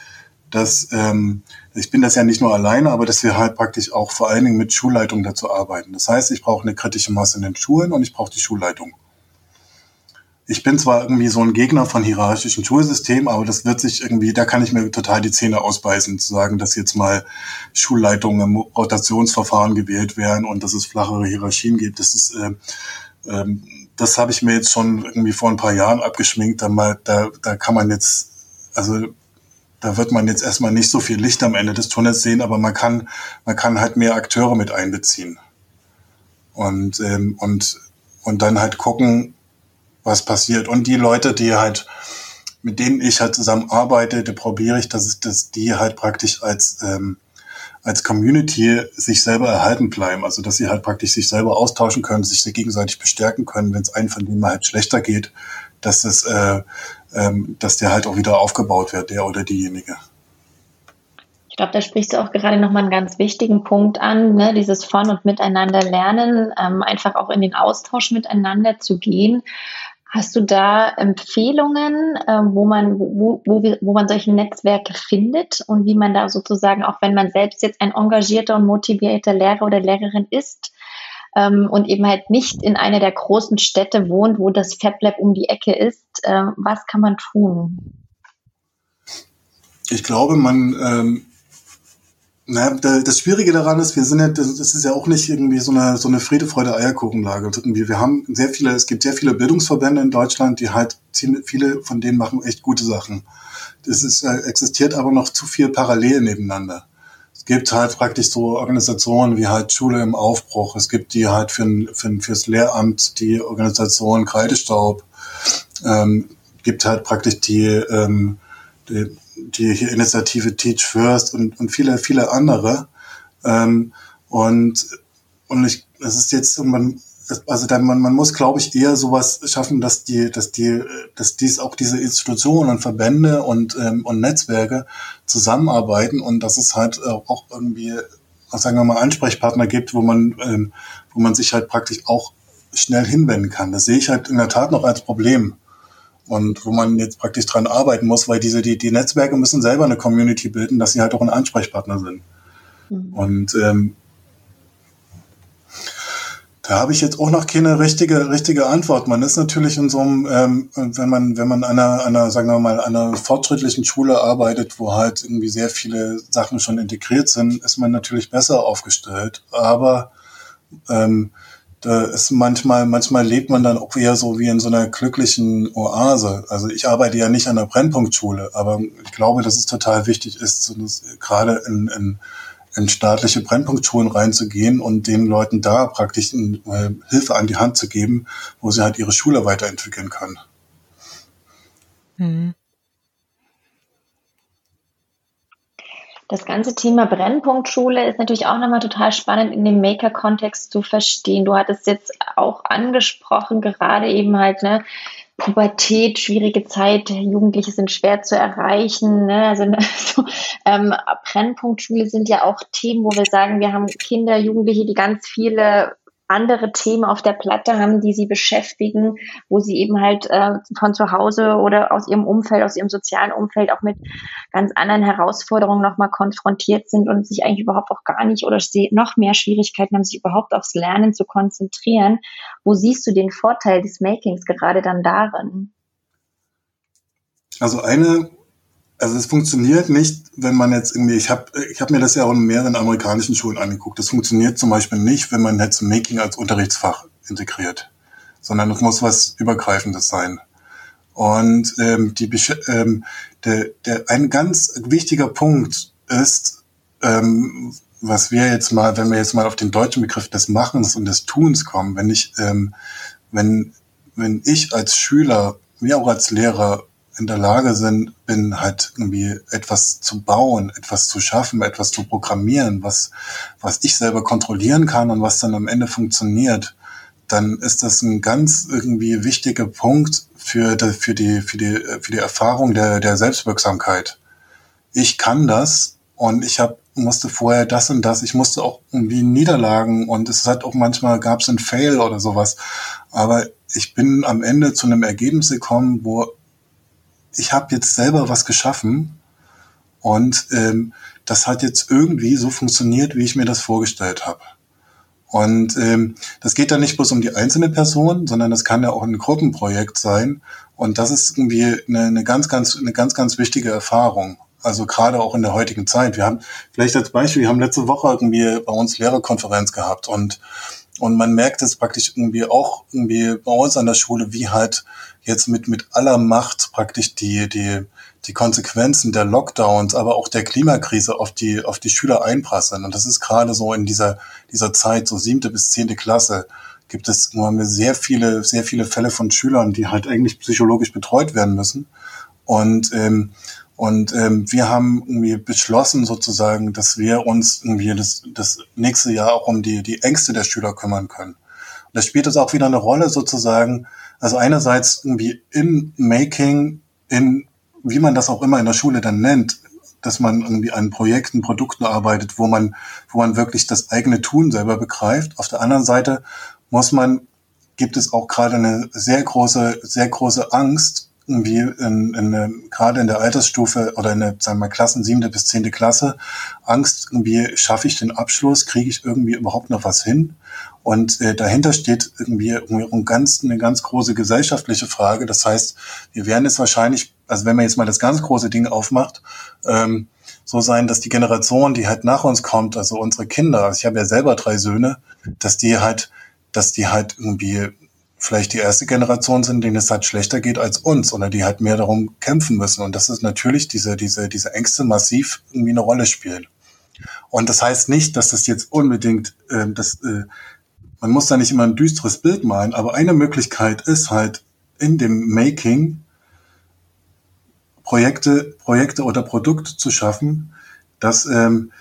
dass ähm, ich bin das ja nicht nur alleine, aber dass wir halt praktisch auch vor allen Dingen mit Schulleitung dazu arbeiten. Das heißt, ich brauche eine kritische Masse in den Schulen und ich brauche die Schulleitung ich bin zwar irgendwie so ein Gegner von hierarchischen Schulsystemen, aber das wird sich irgendwie, da kann ich mir total die Zähne ausbeißen, zu sagen, dass jetzt mal Schulleitungen im Rotationsverfahren gewählt werden und dass es flachere Hierarchien gibt. Das ist, äh, äh, das habe ich mir jetzt schon irgendwie vor ein paar Jahren abgeschminkt. Da, mal, da, da kann man jetzt, also da wird man jetzt erstmal nicht so viel Licht am Ende des Tunnels sehen, aber man kann, man kann halt mehr Akteure mit einbeziehen. Und, ähm, und, und dann halt gucken, was passiert. Und die Leute, die halt, mit denen ich halt zusammen arbeite, da probiere ich, dass, dass die halt praktisch als, ähm, als Community sich selber erhalten bleiben. Also dass sie halt praktisch sich selber austauschen können, sich gegenseitig bestärken können, wenn es einem von denen halt schlechter geht, dass das, äh, ähm, dass der halt auch wieder aufgebaut wird, der oder diejenige. Ich glaube, da sprichst du auch gerade nochmal einen ganz wichtigen Punkt an, ne? dieses von und miteinander lernen, ähm, einfach auch in den Austausch miteinander zu gehen. Hast du da Empfehlungen, äh, wo man, wo, wo, wo man solche Netzwerke findet und wie man da sozusagen, auch wenn man selbst jetzt ein engagierter und motivierter Lehrer oder Lehrerin ist ähm, und eben halt nicht in einer der großen Städte wohnt, wo das FabLab um die Ecke ist, äh, was kann man tun? Ich glaube, man ähm, naja, das Schwierige daran ist, wir sind ja, das ist ja auch nicht irgendwie so eine, so eine Friede, Freude, Eierkuchenlage. wir haben sehr viele, es gibt sehr viele Bildungsverbände in Deutschland, die halt, viele von denen machen echt gute Sachen. Das ist, äh, existiert aber noch zu viel parallel nebeneinander. Es gibt halt praktisch so Organisationen wie halt Schule im Aufbruch. Es gibt die halt für, für, fürs Lehramt, die Organisation Kreidestaub. Ähm, gibt halt praktisch die, ähm, die die hier Initiative Teach First und, und viele, viele andere. Ähm, und, und ich, es ist jetzt, man, also dann, man, man muss, glaube ich, eher sowas schaffen, dass die, dass die, dass dies auch diese Institutionen und Verbände und, ähm, und Netzwerke zusammenarbeiten und dass es halt auch irgendwie, sagen wir mal, Ansprechpartner gibt, wo man, ähm, wo man sich halt praktisch auch schnell hinwenden kann. Das sehe ich halt in der Tat noch als Problem und wo man jetzt praktisch dran arbeiten muss, weil diese, die, die Netzwerke müssen selber eine Community bilden, dass sie halt auch ein Ansprechpartner sind. Mhm. Und ähm, da habe ich jetzt auch noch keine richtige, richtige Antwort. Man ist natürlich in so einem, ähm, wenn man, wenn man an einer, einer, sagen wir mal, einer fortschrittlichen Schule arbeitet, wo halt irgendwie sehr viele Sachen schon integriert sind, ist man natürlich besser aufgestellt. Aber ähm, da ist manchmal, manchmal lebt man dann auch eher so wie in so einer glücklichen Oase. Also ich arbeite ja nicht an der Brennpunktschule, aber ich glaube, dass es total wichtig ist, gerade in, in, in staatliche Brennpunktschulen reinzugehen und den Leuten da praktisch äh, Hilfe an die Hand zu geben, wo sie halt ihre Schule weiterentwickeln können. Mhm. Das ganze Thema Brennpunktschule ist natürlich auch nochmal total spannend in dem Maker-Kontext zu verstehen. Du hattest jetzt auch angesprochen, gerade eben halt, ne, Pubertät, schwierige Zeit, Jugendliche sind schwer zu erreichen. Ne? Also (laughs) so, ähm, Brennpunktschule sind ja auch Themen, wo wir sagen, wir haben Kinder, Jugendliche, die ganz viele andere Themen auf der Platte haben, die sie beschäftigen, wo sie eben halt äh, von zu Hause oder aus ihrem Umfeld, aus ihrem sozialen Umfeld auch mit ganz anderen Herausforderungen nochmal konfrontiert sind und sich eigentlich überhaupt auch gar nicht oder noch mehr Schwierigkeiten haben, sich überhaupt aufs Lernen zu konzentrieren. Wo siehst du den Vorteil des Makings gerade dann darin? Also eine also es funktioniert nicht, wenn man jetzt irgendwie, ich habe ich hab mir das ja auch in mehreren amerikanischen Schulen angeguckt. Das funktioniert zum Beispiel nicht, wenn man jetzt Making als Unterrichtsfach integriert, sondern es muss was Übergreifendes sein. Und ähm, die, ähm, der, der, ein ganz wichtiger Punkt ist, ähm, was wir jetzt mal, wenn wir jetzt mal auf den deutschen Begriff des Machens und des Tuns kommen, wenn ich, ähm, wenn, wenn ich als Schüler, wie auch als Lehrer in der Lage sind, bin halt irgendwie etwas zu bauen, etwas zu schaffen, etwas zu programmieren, was, was ich selber kontrollieren kann und was dann am Ende funktioniert, dann ist das ein ganz irgendwie wichtiger Punkt für die, für die, für die, für die Erfahrung der, der Selbstwirksamkeit. Ich kann das und ich habe musste vorher das und das, ich musste auch irgendwie Niederlagen und es hat auch manchmal gab es einen Fail oder sowas, aber ich bin am Ende zu einem Ergebnis gekommen, wo ich habe jetzt selber was geschaffen und ähm, das hat jetzt irgendwie so funktioniert, wie ich mir das vorgestellt habe. Und ähm, das geht dann nicht bloß um die einzelne Person, sondern das kann ja auch ein Gruppenprojekt sein. Und das ist irgendwie eine, eine ganz, ganz, eine ganz, ganz wichtige Erfahrung. Also gerade auch in der heutigen Zeit. Wir haben vielleicht als Beispiel, wir haben letzte Woche irgendwie bei uns Lehrerkonferenz gehabt und und man merkt es praktisch irgendwie auch irgendwie bei uns an der Schule, wie halt jetzt mit, mit aller Macht praktisch die, die, die Konsequenzen der Lockdowns, aber auch der Klimakrise auf die, auf die Schüler einprasseln. Und das ist gerade so in dieser, dieser Zeit, so siebte bis zehnte Klasse, gibt es haben wir sehr viele, sehr viele Fälle von Schülern, die halt eigentlich psychologisch betreut werden müssen. Und, ähm, und ähm, wir haben irgendwie beschlossen sozusagen, dass wir uns irgendwie das, das nächste Jahr auch um die, die Ängste der Schüler kümmern können. Und da spielt es auch wieder eine Rolle sozusagen, also einerseits irgendwie im Making, in wie man das auch immer in der Schule dann nennt, dass man irgendwie an Projekten, Produkten arbeitet, wo man, wo man wirklich das eigene Tun selber begreift. Auf der anderen Seite muss man, gibt es auch gerade eine sehr große, sehr große Angst, irgendwie in, in, gerade in der Altersstufe oder in der, sagen wir Klassen siebte bis zehnte Klasse, Angst, irgendwie schaffe ich den Abschluss, kriege ich irgendwie überhaupt noch was hin? Und äh, dahinter steht irgendwie, irgendwie ein ganz, eine ganz große gesellschaftliche Frage. Das heißt, wir werden es wahrscheinlich, also wenn man jetzt mal das ganz große Ding aufmacht, ähm, so sein, dass die Generation, die halt nach uns kommt, also unsere Kinder, also ich habe ja selber drei Söhne, dass die halt, dass die halt irgendwie vielleicht die erste Generation sind, denen es halt schlechter geht als uns oder die halt mehr darum kämpfen müssen. Und das ist natürlich diese, diese, diese Ängste massiv irgendwie eine Rolle spielen. Und das heißt nicht, dass das jetzt unbedingt äh, das äh, man muss da nicht immer ein düsteres Bild malen, aber eine Möglichkeit ist halt in dem Making Projekte, Projekte oder Produkte zu schaffen, dass, ähm,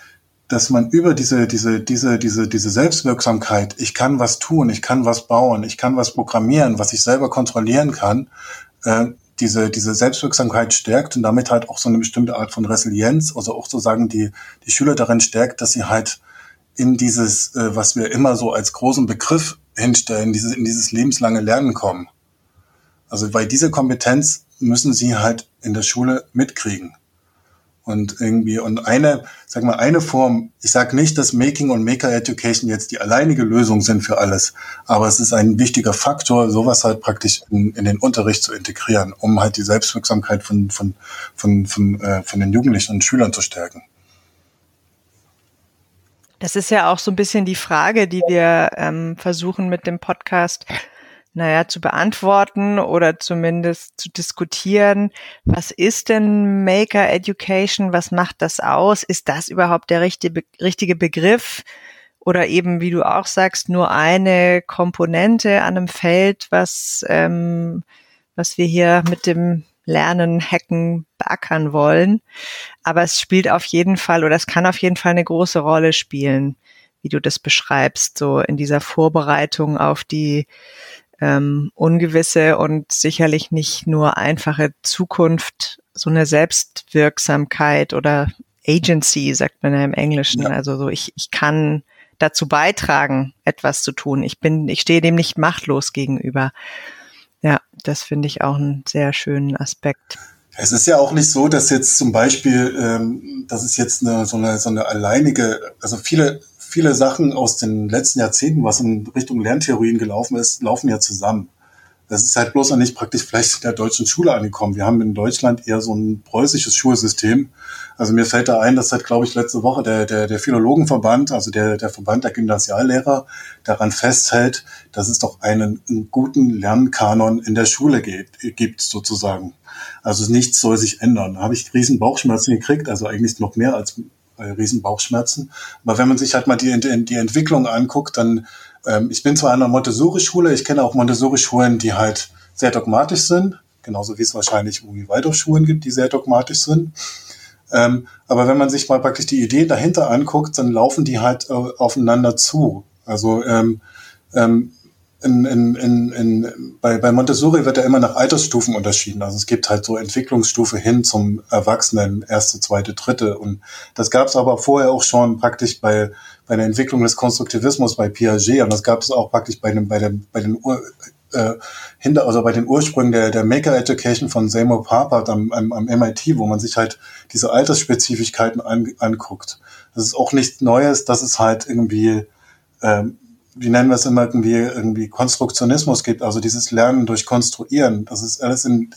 dass man über diese, diese, diese, diese, diese Selbstwirksamkeit, ich kann was tun, ich kann was bauen, ich kann was programmieren, was ich selber kontrollieren kann, äh, diese, diese Selbstwirksamkeit stärkt und damit halt auch so eine bestimmte Art von Resilienz, also auch sozusagen die, die Schüler darin stärkt, dass sie halt in dieses, äh, was wir immer so als großen Begriff hinstellen, dieses, in dieses lebenslange Lernen kommen. Also weil diese Kompetenz müssen sie halt in der Schule mitkriegen. Und irgendwie, und eine, sag mal, eine Form, ich sage nicht, dass Making und Maker Education jetzt die alleinige Lösung sind für alles, aber es ist ein wichtiger Faktor, sowas halt praktisch in, in den Unterricht zu integrieren, um halt die Selbstwirksamkeit von, von, von, von, äh, von den Jugendlichen und Schülern zu stärken. Das ist ja auch so ein bisschen die Frage, die wir ähm, versuchen mit dem Podcast, naja, zu beantworten oder zumindest zu diskutieren. Was ist denn Maker Education? Was macht das aus? Ist das überhaupt der richtige, Begriff? Oder eben, wie du auch sagst, nur eine Komponente an einem Feld, was, ähm, was wir hier mit dem lernen, hacken, beackern wollen. Aber es spielt auf jeden Fall oder es kann auf jeden Fall eine große Rolle spielen, wie du das beschreibst, so in dieser Vorbereitung auf die ähm, ungewisse und sicherlich nicht nur einfache Zukunft, so eine Selbstwirksamkeit oder Agency, sagt man ja im Englischen. Ja. Also so, ich, ich kann dazu beitragen, etwas zu tun. Ich bin, ich stehe dem nicht machtlos gegenüber. Ja, das finde ich auch einen sehr schönen Aspekt. Es ist ja auch nicht so, dass jetzt zum Beispiel, ähm, dass es jetzt eine, so, eine, so eine alleinige, also viele, viele Sachen aus den letzten Jahrzehnten, was in Richtung Lerntheorien gelaufen ist, laufen ja zusammen. Das ist halt bloß noch nicht praktisch vielleicht in der deutschen Schule angekommen. Wir haben in Deutschland eher so ein preußisches Schulsystem. Also mir fällt da ein, dass halt, glaube ich, letzte Woche der, der, der Philologenverband, also der, der Verband der Gymnasiallehrer, daran festhält, dass es doch einen, einen guten Lernkanon in der Schule geht, gibt, sozusagen. Also nichts soll sich ändern. Da habe ich riesen Bauchschmerzen gekriegt, also eigentlich noch mehr als äh, riesen Bauchschmerzen. Aber wenn man sich halt mal die, die Entwicklung anguckt, dann ähm, ich bin zwar einer Montessori-Schule, ich kenne auch Montessori-Schulen, die halt sehr dogmatisch sind, genauso wie es wahrscheinlich irgendwie Waldorf-Schulen gibt, die sehr dogmatisch sind. Ähm, aber wenn man sich mal praktisch die Idee dahinter anguckt, dann laufen die halt äh, aufeinander zu. Also ähm, ähm, in, in, in, in, bei, bei Montessori wird ja immer nach Altersstufen unterschieden. Also es gibt halt so Entwicklungsstufe hin zum Erwachsenen, erste, zweite, dritte. Und das gab es aber vorher auch schon praktisch bei, bei der Entwicklung des Konstruktivismus bei Piaget. Und das gab es auch praktisch bei, dem, bei, dem, bei den Ur, äh, hinter, also bei den Ursprüngen der, der Maker Education von Seymour Papert am, am, am MIT, wo man sich halt diese Altersspezifikaten an, anguckt. Das ist auch nichts Neues, dass es halt irgendwie ähm, wie nennen wir es immer irgendwie, irgendwie Konstruktionismus gibt, also dieses Lernen durch Konstruieren. Das ist alles in,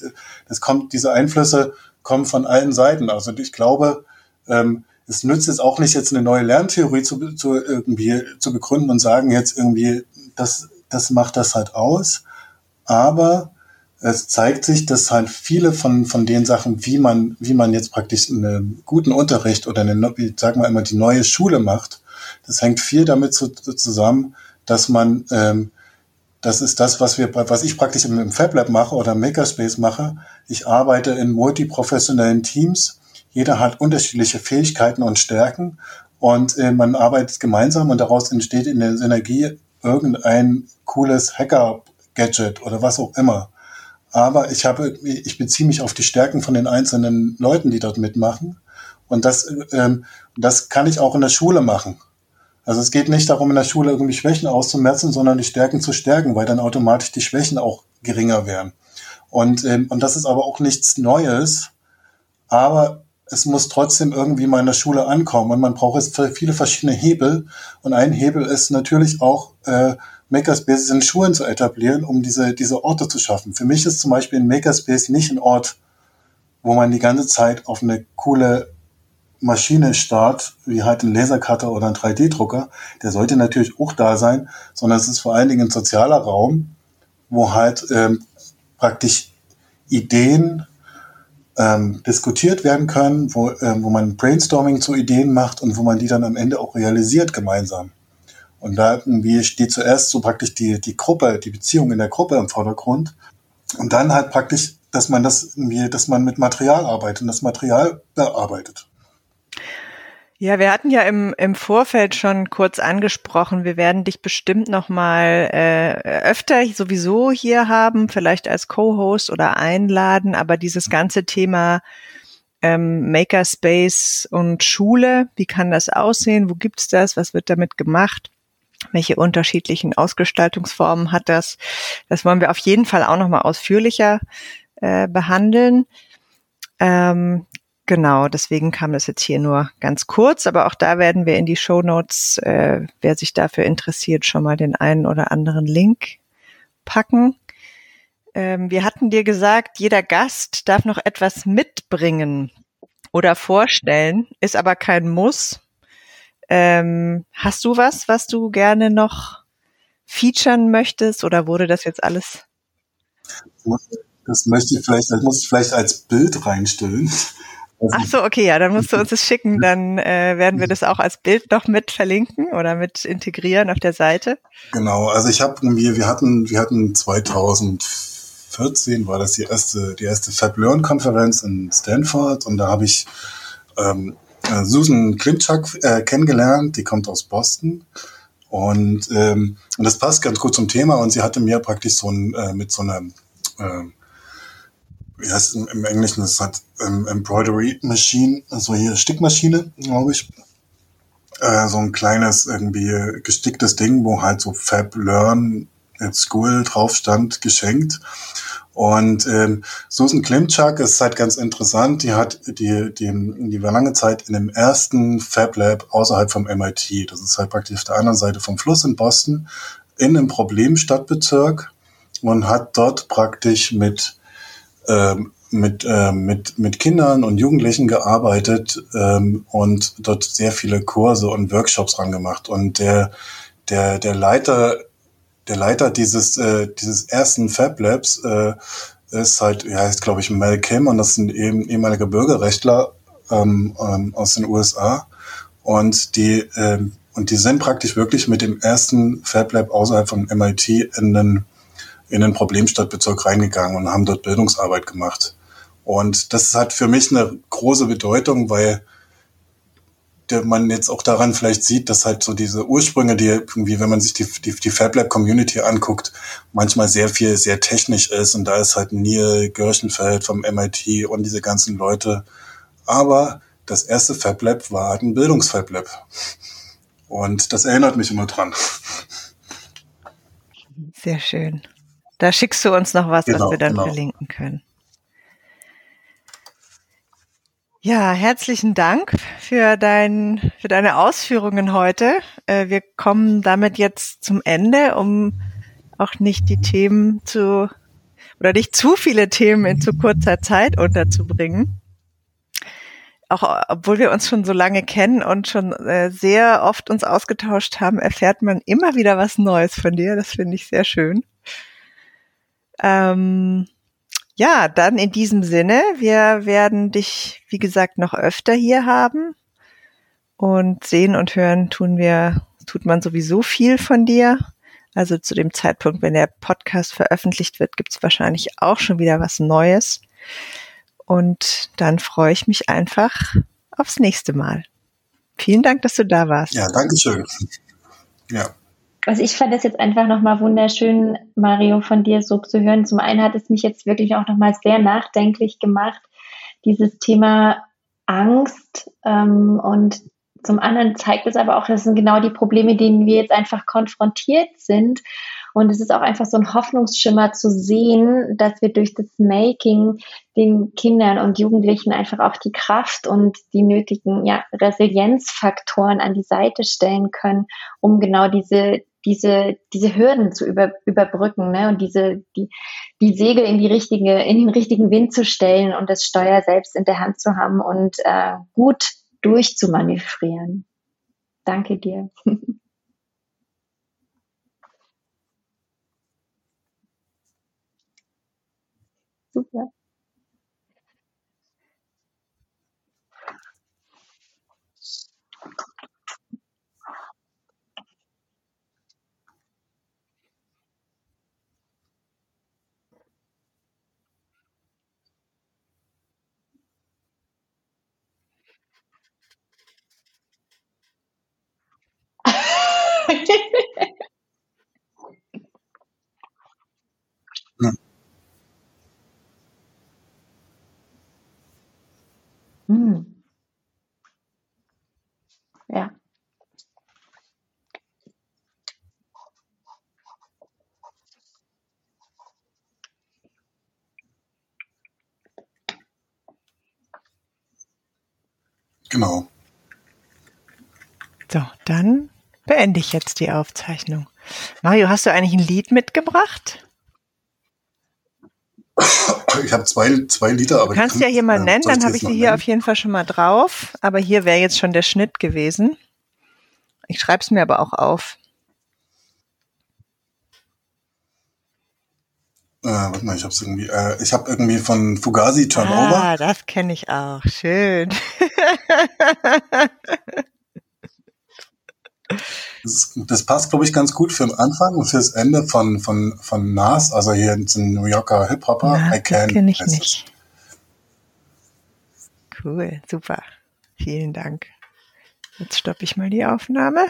das kommt, diese Einflüsse kommen von allen Seiten. Also ich glaube, ähm, es nützt jetzt auch nicht, jetzt eine neue Lerntheorie zu, zu irgendwie zu begründen und sagen jetzt irgendwie, das, das macht das halt aus. Aber es zeigt sich, dass halt viele von, von den Sachen, wie man, wie man jetzt praktisch einen guten Unterricht oder eine, sagen wir immer, die neue Schule macht, das hängt viel damit zu, zusammen, dass man, ähm, das ist das, was wir, was ich praktisch im, im FabLab mache oder im Makerspace mache. Ich arbeite in multiprofessionellen Teams. Jeder hat unterschiedliche Fähigkeiten und Stärken und äh, man arbeitet gemeinsam und daraus entsteht in der Synergie irgendein cooles Hacker-Gadget oder was auch immer. Aber ich habe, ich beziehe mich auf die Stärken von den einzelnen Leuten, die dort mitmachen. Und das, ähm, das kann ich auch in der Schule machen. Also es geht nicht darum, in der Schule irgendwie Schwächen auszumetzen, sondern die Stärken zu stärken, weil dann automatisch die Schwächen auch geringer werden. Und, ähm, und das ist aber auch nichts Neues, aber es muss trotzdem irgendwie mal in der Schule ankommen und man braucht jetzt viele verschiedene Hebel. Und ein Hebel ist natürlich auch, äh, Makerspaces in Schulen zu etablieren, um diese, diese Orte zu schaffen. Für mich ist zum Beispiel ein Makerspace nicht ein Ort, wo man die ganze Zeit auf eine coole Maschine starrt, wie halt ein Lasercutter oder ein 3D-Drucker, der sollte natürlich auch da sein, sondern es ist vor allen Dingen ein sozialer Raum, wo halt ähm, praktisch Ideen ähm, diskutiert werden können, wo, ähm, wo man Brainstorming zu Ideen macht und wo man die dann am Ende auch realisiert gemeinsam. Und da irgendwie steht zuerst so praktisch die, die Gruppe, die Beziehung in der Gruppe im Vordergrund. Und dann halt praktisch, dass man das irgendwie, dass man mit Material arbeitet und das Material bearbeitet. Ja, wir hatten ja im, im Vorfeld schon kurz angesprochen, wir werden dich bestimmt noch mal äh, öfter sowieso hier haben, vielleicht als Co-Host oder einladen, aber dieses ganze Thema ähm, Makerspace und Schule, wie kann das aussehen, wo gibt's das, was wird damit gemacht? Welche unterschiedlichen Ausgestaltungsformen hat das? Das wollen wir auf jeden Fall auch noch mal ausführlicher äh, behandeln. Ähm, Genau, deswegen kam das jetzt hier nur ganz kurz, aber auch da werden wir in die Show Notes, äh, wer sich dafür interessiert, schon mal den einen oder anderen Link packen. Ähm, wir hatten dir gesagt, jeder Gast darf noch etwas mitbringen oder vorstellen, ist aber kein Muss. Ähm, hast du was, was du gerne noch featuren möchtest oder wurde das jetzt alles? Das möchte ich vielleicht, das muss ich vielleicht als Bild reinstellen. Ach so, okay, ja, dann musst du uns das schicken, dann äh, werden wir das auch als Bild noch mit verlinken oder mit integrieren auf der Seite. Genau, also ich habe wir, wir hatten wir hatten 2014 war das die erste die erste Fab Learn Konferenz in Stanford und da habe ich ähm, äh, Susan Klimczak äh, kennengelernt, die kommt aus Boston Und, ähm, und das passt ganz gut zum Thema. Und sie hatte mir praktisch so ein, äh, mit so einer, äh, wie heißt es im, im Englischen, das hat ähm, Embroidery Machine, also hier Stickmaschine, glaube ich. Äh, so ein kleines, irgendwie gesticktes Ding, wo halt so Fab Learn at School drauf stand, geschenkt. Und ähm, Susan Klimczak ist halt ganz interessant. Die hat die, die, die war lange Zeit in dem ersten Fab Lab außerhalb vom MIT. Das ist halt praktisch auf der anderen Seite vom Fluss in Boston in einem Problemstadtbezirk und hat dort praktisch mit ähm, mit, äh, mit, mit Kindern und Jugendlichen gearbeitet ähm, und dort sehr viele Kurse und Workshops angemacht. Und der, der, der Leiter der Leiter dieses, äh, dieses ersten Fab Labs äh, ist halt, ja, heißt glaube ich Mel Kim und das sind eben ehemalige Bürgerrechtler ähm, ähm, aus den USA und die ähm, und die sind praktisch wirklich mit dem ersten Fab Lab außerhalb von MIT in den in den Problemstadtbezirk reingegangen und haben dort Bildungsarbeit gemacht. Und das hat für mich eine große Bedeutung, weil man jetzt auch daran vielleicht sieht, dass halt so diese Ursprünge, die irgendwie, wenn man sich die, die, die FabLab Community anguckt, manchmal sehr viel, sehr technisch ist und da ist halt Neil Gerchenfeld vom MIT und diese ganzen Leute. Aber das erste FabLab war halt ein Bildungsfablab. Und das erinnert mich immer dran. Sehr schön. Da schickst du uns noch was, genau, was wir dann genau. verlinken können. Ja, herzlichen Dank für, dein, für deine Ausführungen heute. Äh, wir kommen damit jetzt zum Ende, um auch nicht die Themen zu oder nicht zu viele Themen in zu kurzer Zeit unterzubringen. Auch obwohl wir uns schon so lange kennen und schon äh, sehr oft uns ausgetauscht haben, erfährt man immer wieder was Neues von dir. Das finde ich sehr schön. Ähm, ja, dann in diesem Sinne, wir werden dich, wie gesagt, noch öfter hier haben. Und sehen und hören tun wir, tut man sowieso viel von dir. Also zu dem Zeitpunkt, wenn der Podcast veröffentlicht wird, gibt's wahrscheinlich auch schon wieder was Neues. Und dann freue ich mich einfach aufs nächste Mal. Vielen Dank, dass du da warst. Ja, danke schön. Ja. Also ich fand es jetzt einfach nochmal wunderschön, Mario, von dir so zu hören. Zum einen hat es mich jetzt wirklich auch nochmal sehr nachdenklich gemacht, dieses Thema Angst. Ähm, und zum anderen zeigt es aber auch, das sind genau die Probleme, denen wir jetzt einfach konfrontiert sind. Und es ist auch einfach so ein Hoffnungsschimmer zu sehen, dass wir durch das Making den Kindern und Jugendlichen einfach auch die Kraft und die nötigen ja, Resilienzfaktoren an die Seite stellen können, um genau diese diese, diese Hürden zu über, überbrücken ne? und diese, die, die Segel in die richtige, in den richtigen Wind zu stellen und das Steuer selbst in der Hand zu haben und äh, gut durchzumanövrieren. Danke dir. (laughs) Super. Genau. So, dann beende ich jetzt die Aufzeichnung. Mario, hast du eigentlich ein Lied mitgebracht? Ich habe zwei, zwei Lieder, aber. Du kannst ja hier mal äh, nennen, dann habe ich sie hier nennen? auf jeden Fall schon mal drauf. Aber hier wäre jetzt schon der Schnitt gewesen. Ich schreibe es mir aber auch auf. Äh, warte mal, ich habe irgendwie, äh, ich habe irgendwie von Fugazi Turnover. Ah, das kenne ich auch. Schön. (laughs) Das, das passt, glaube ich, ganz gut für den Anfang und fürs Ende von, von, von Nas, also hier ein New Yorker Hip-Hopper. I Can. Kenne ich nicht. Es. Cool, super. Vielen Dank. Jetzt stoppe ich mal die Aufnahme.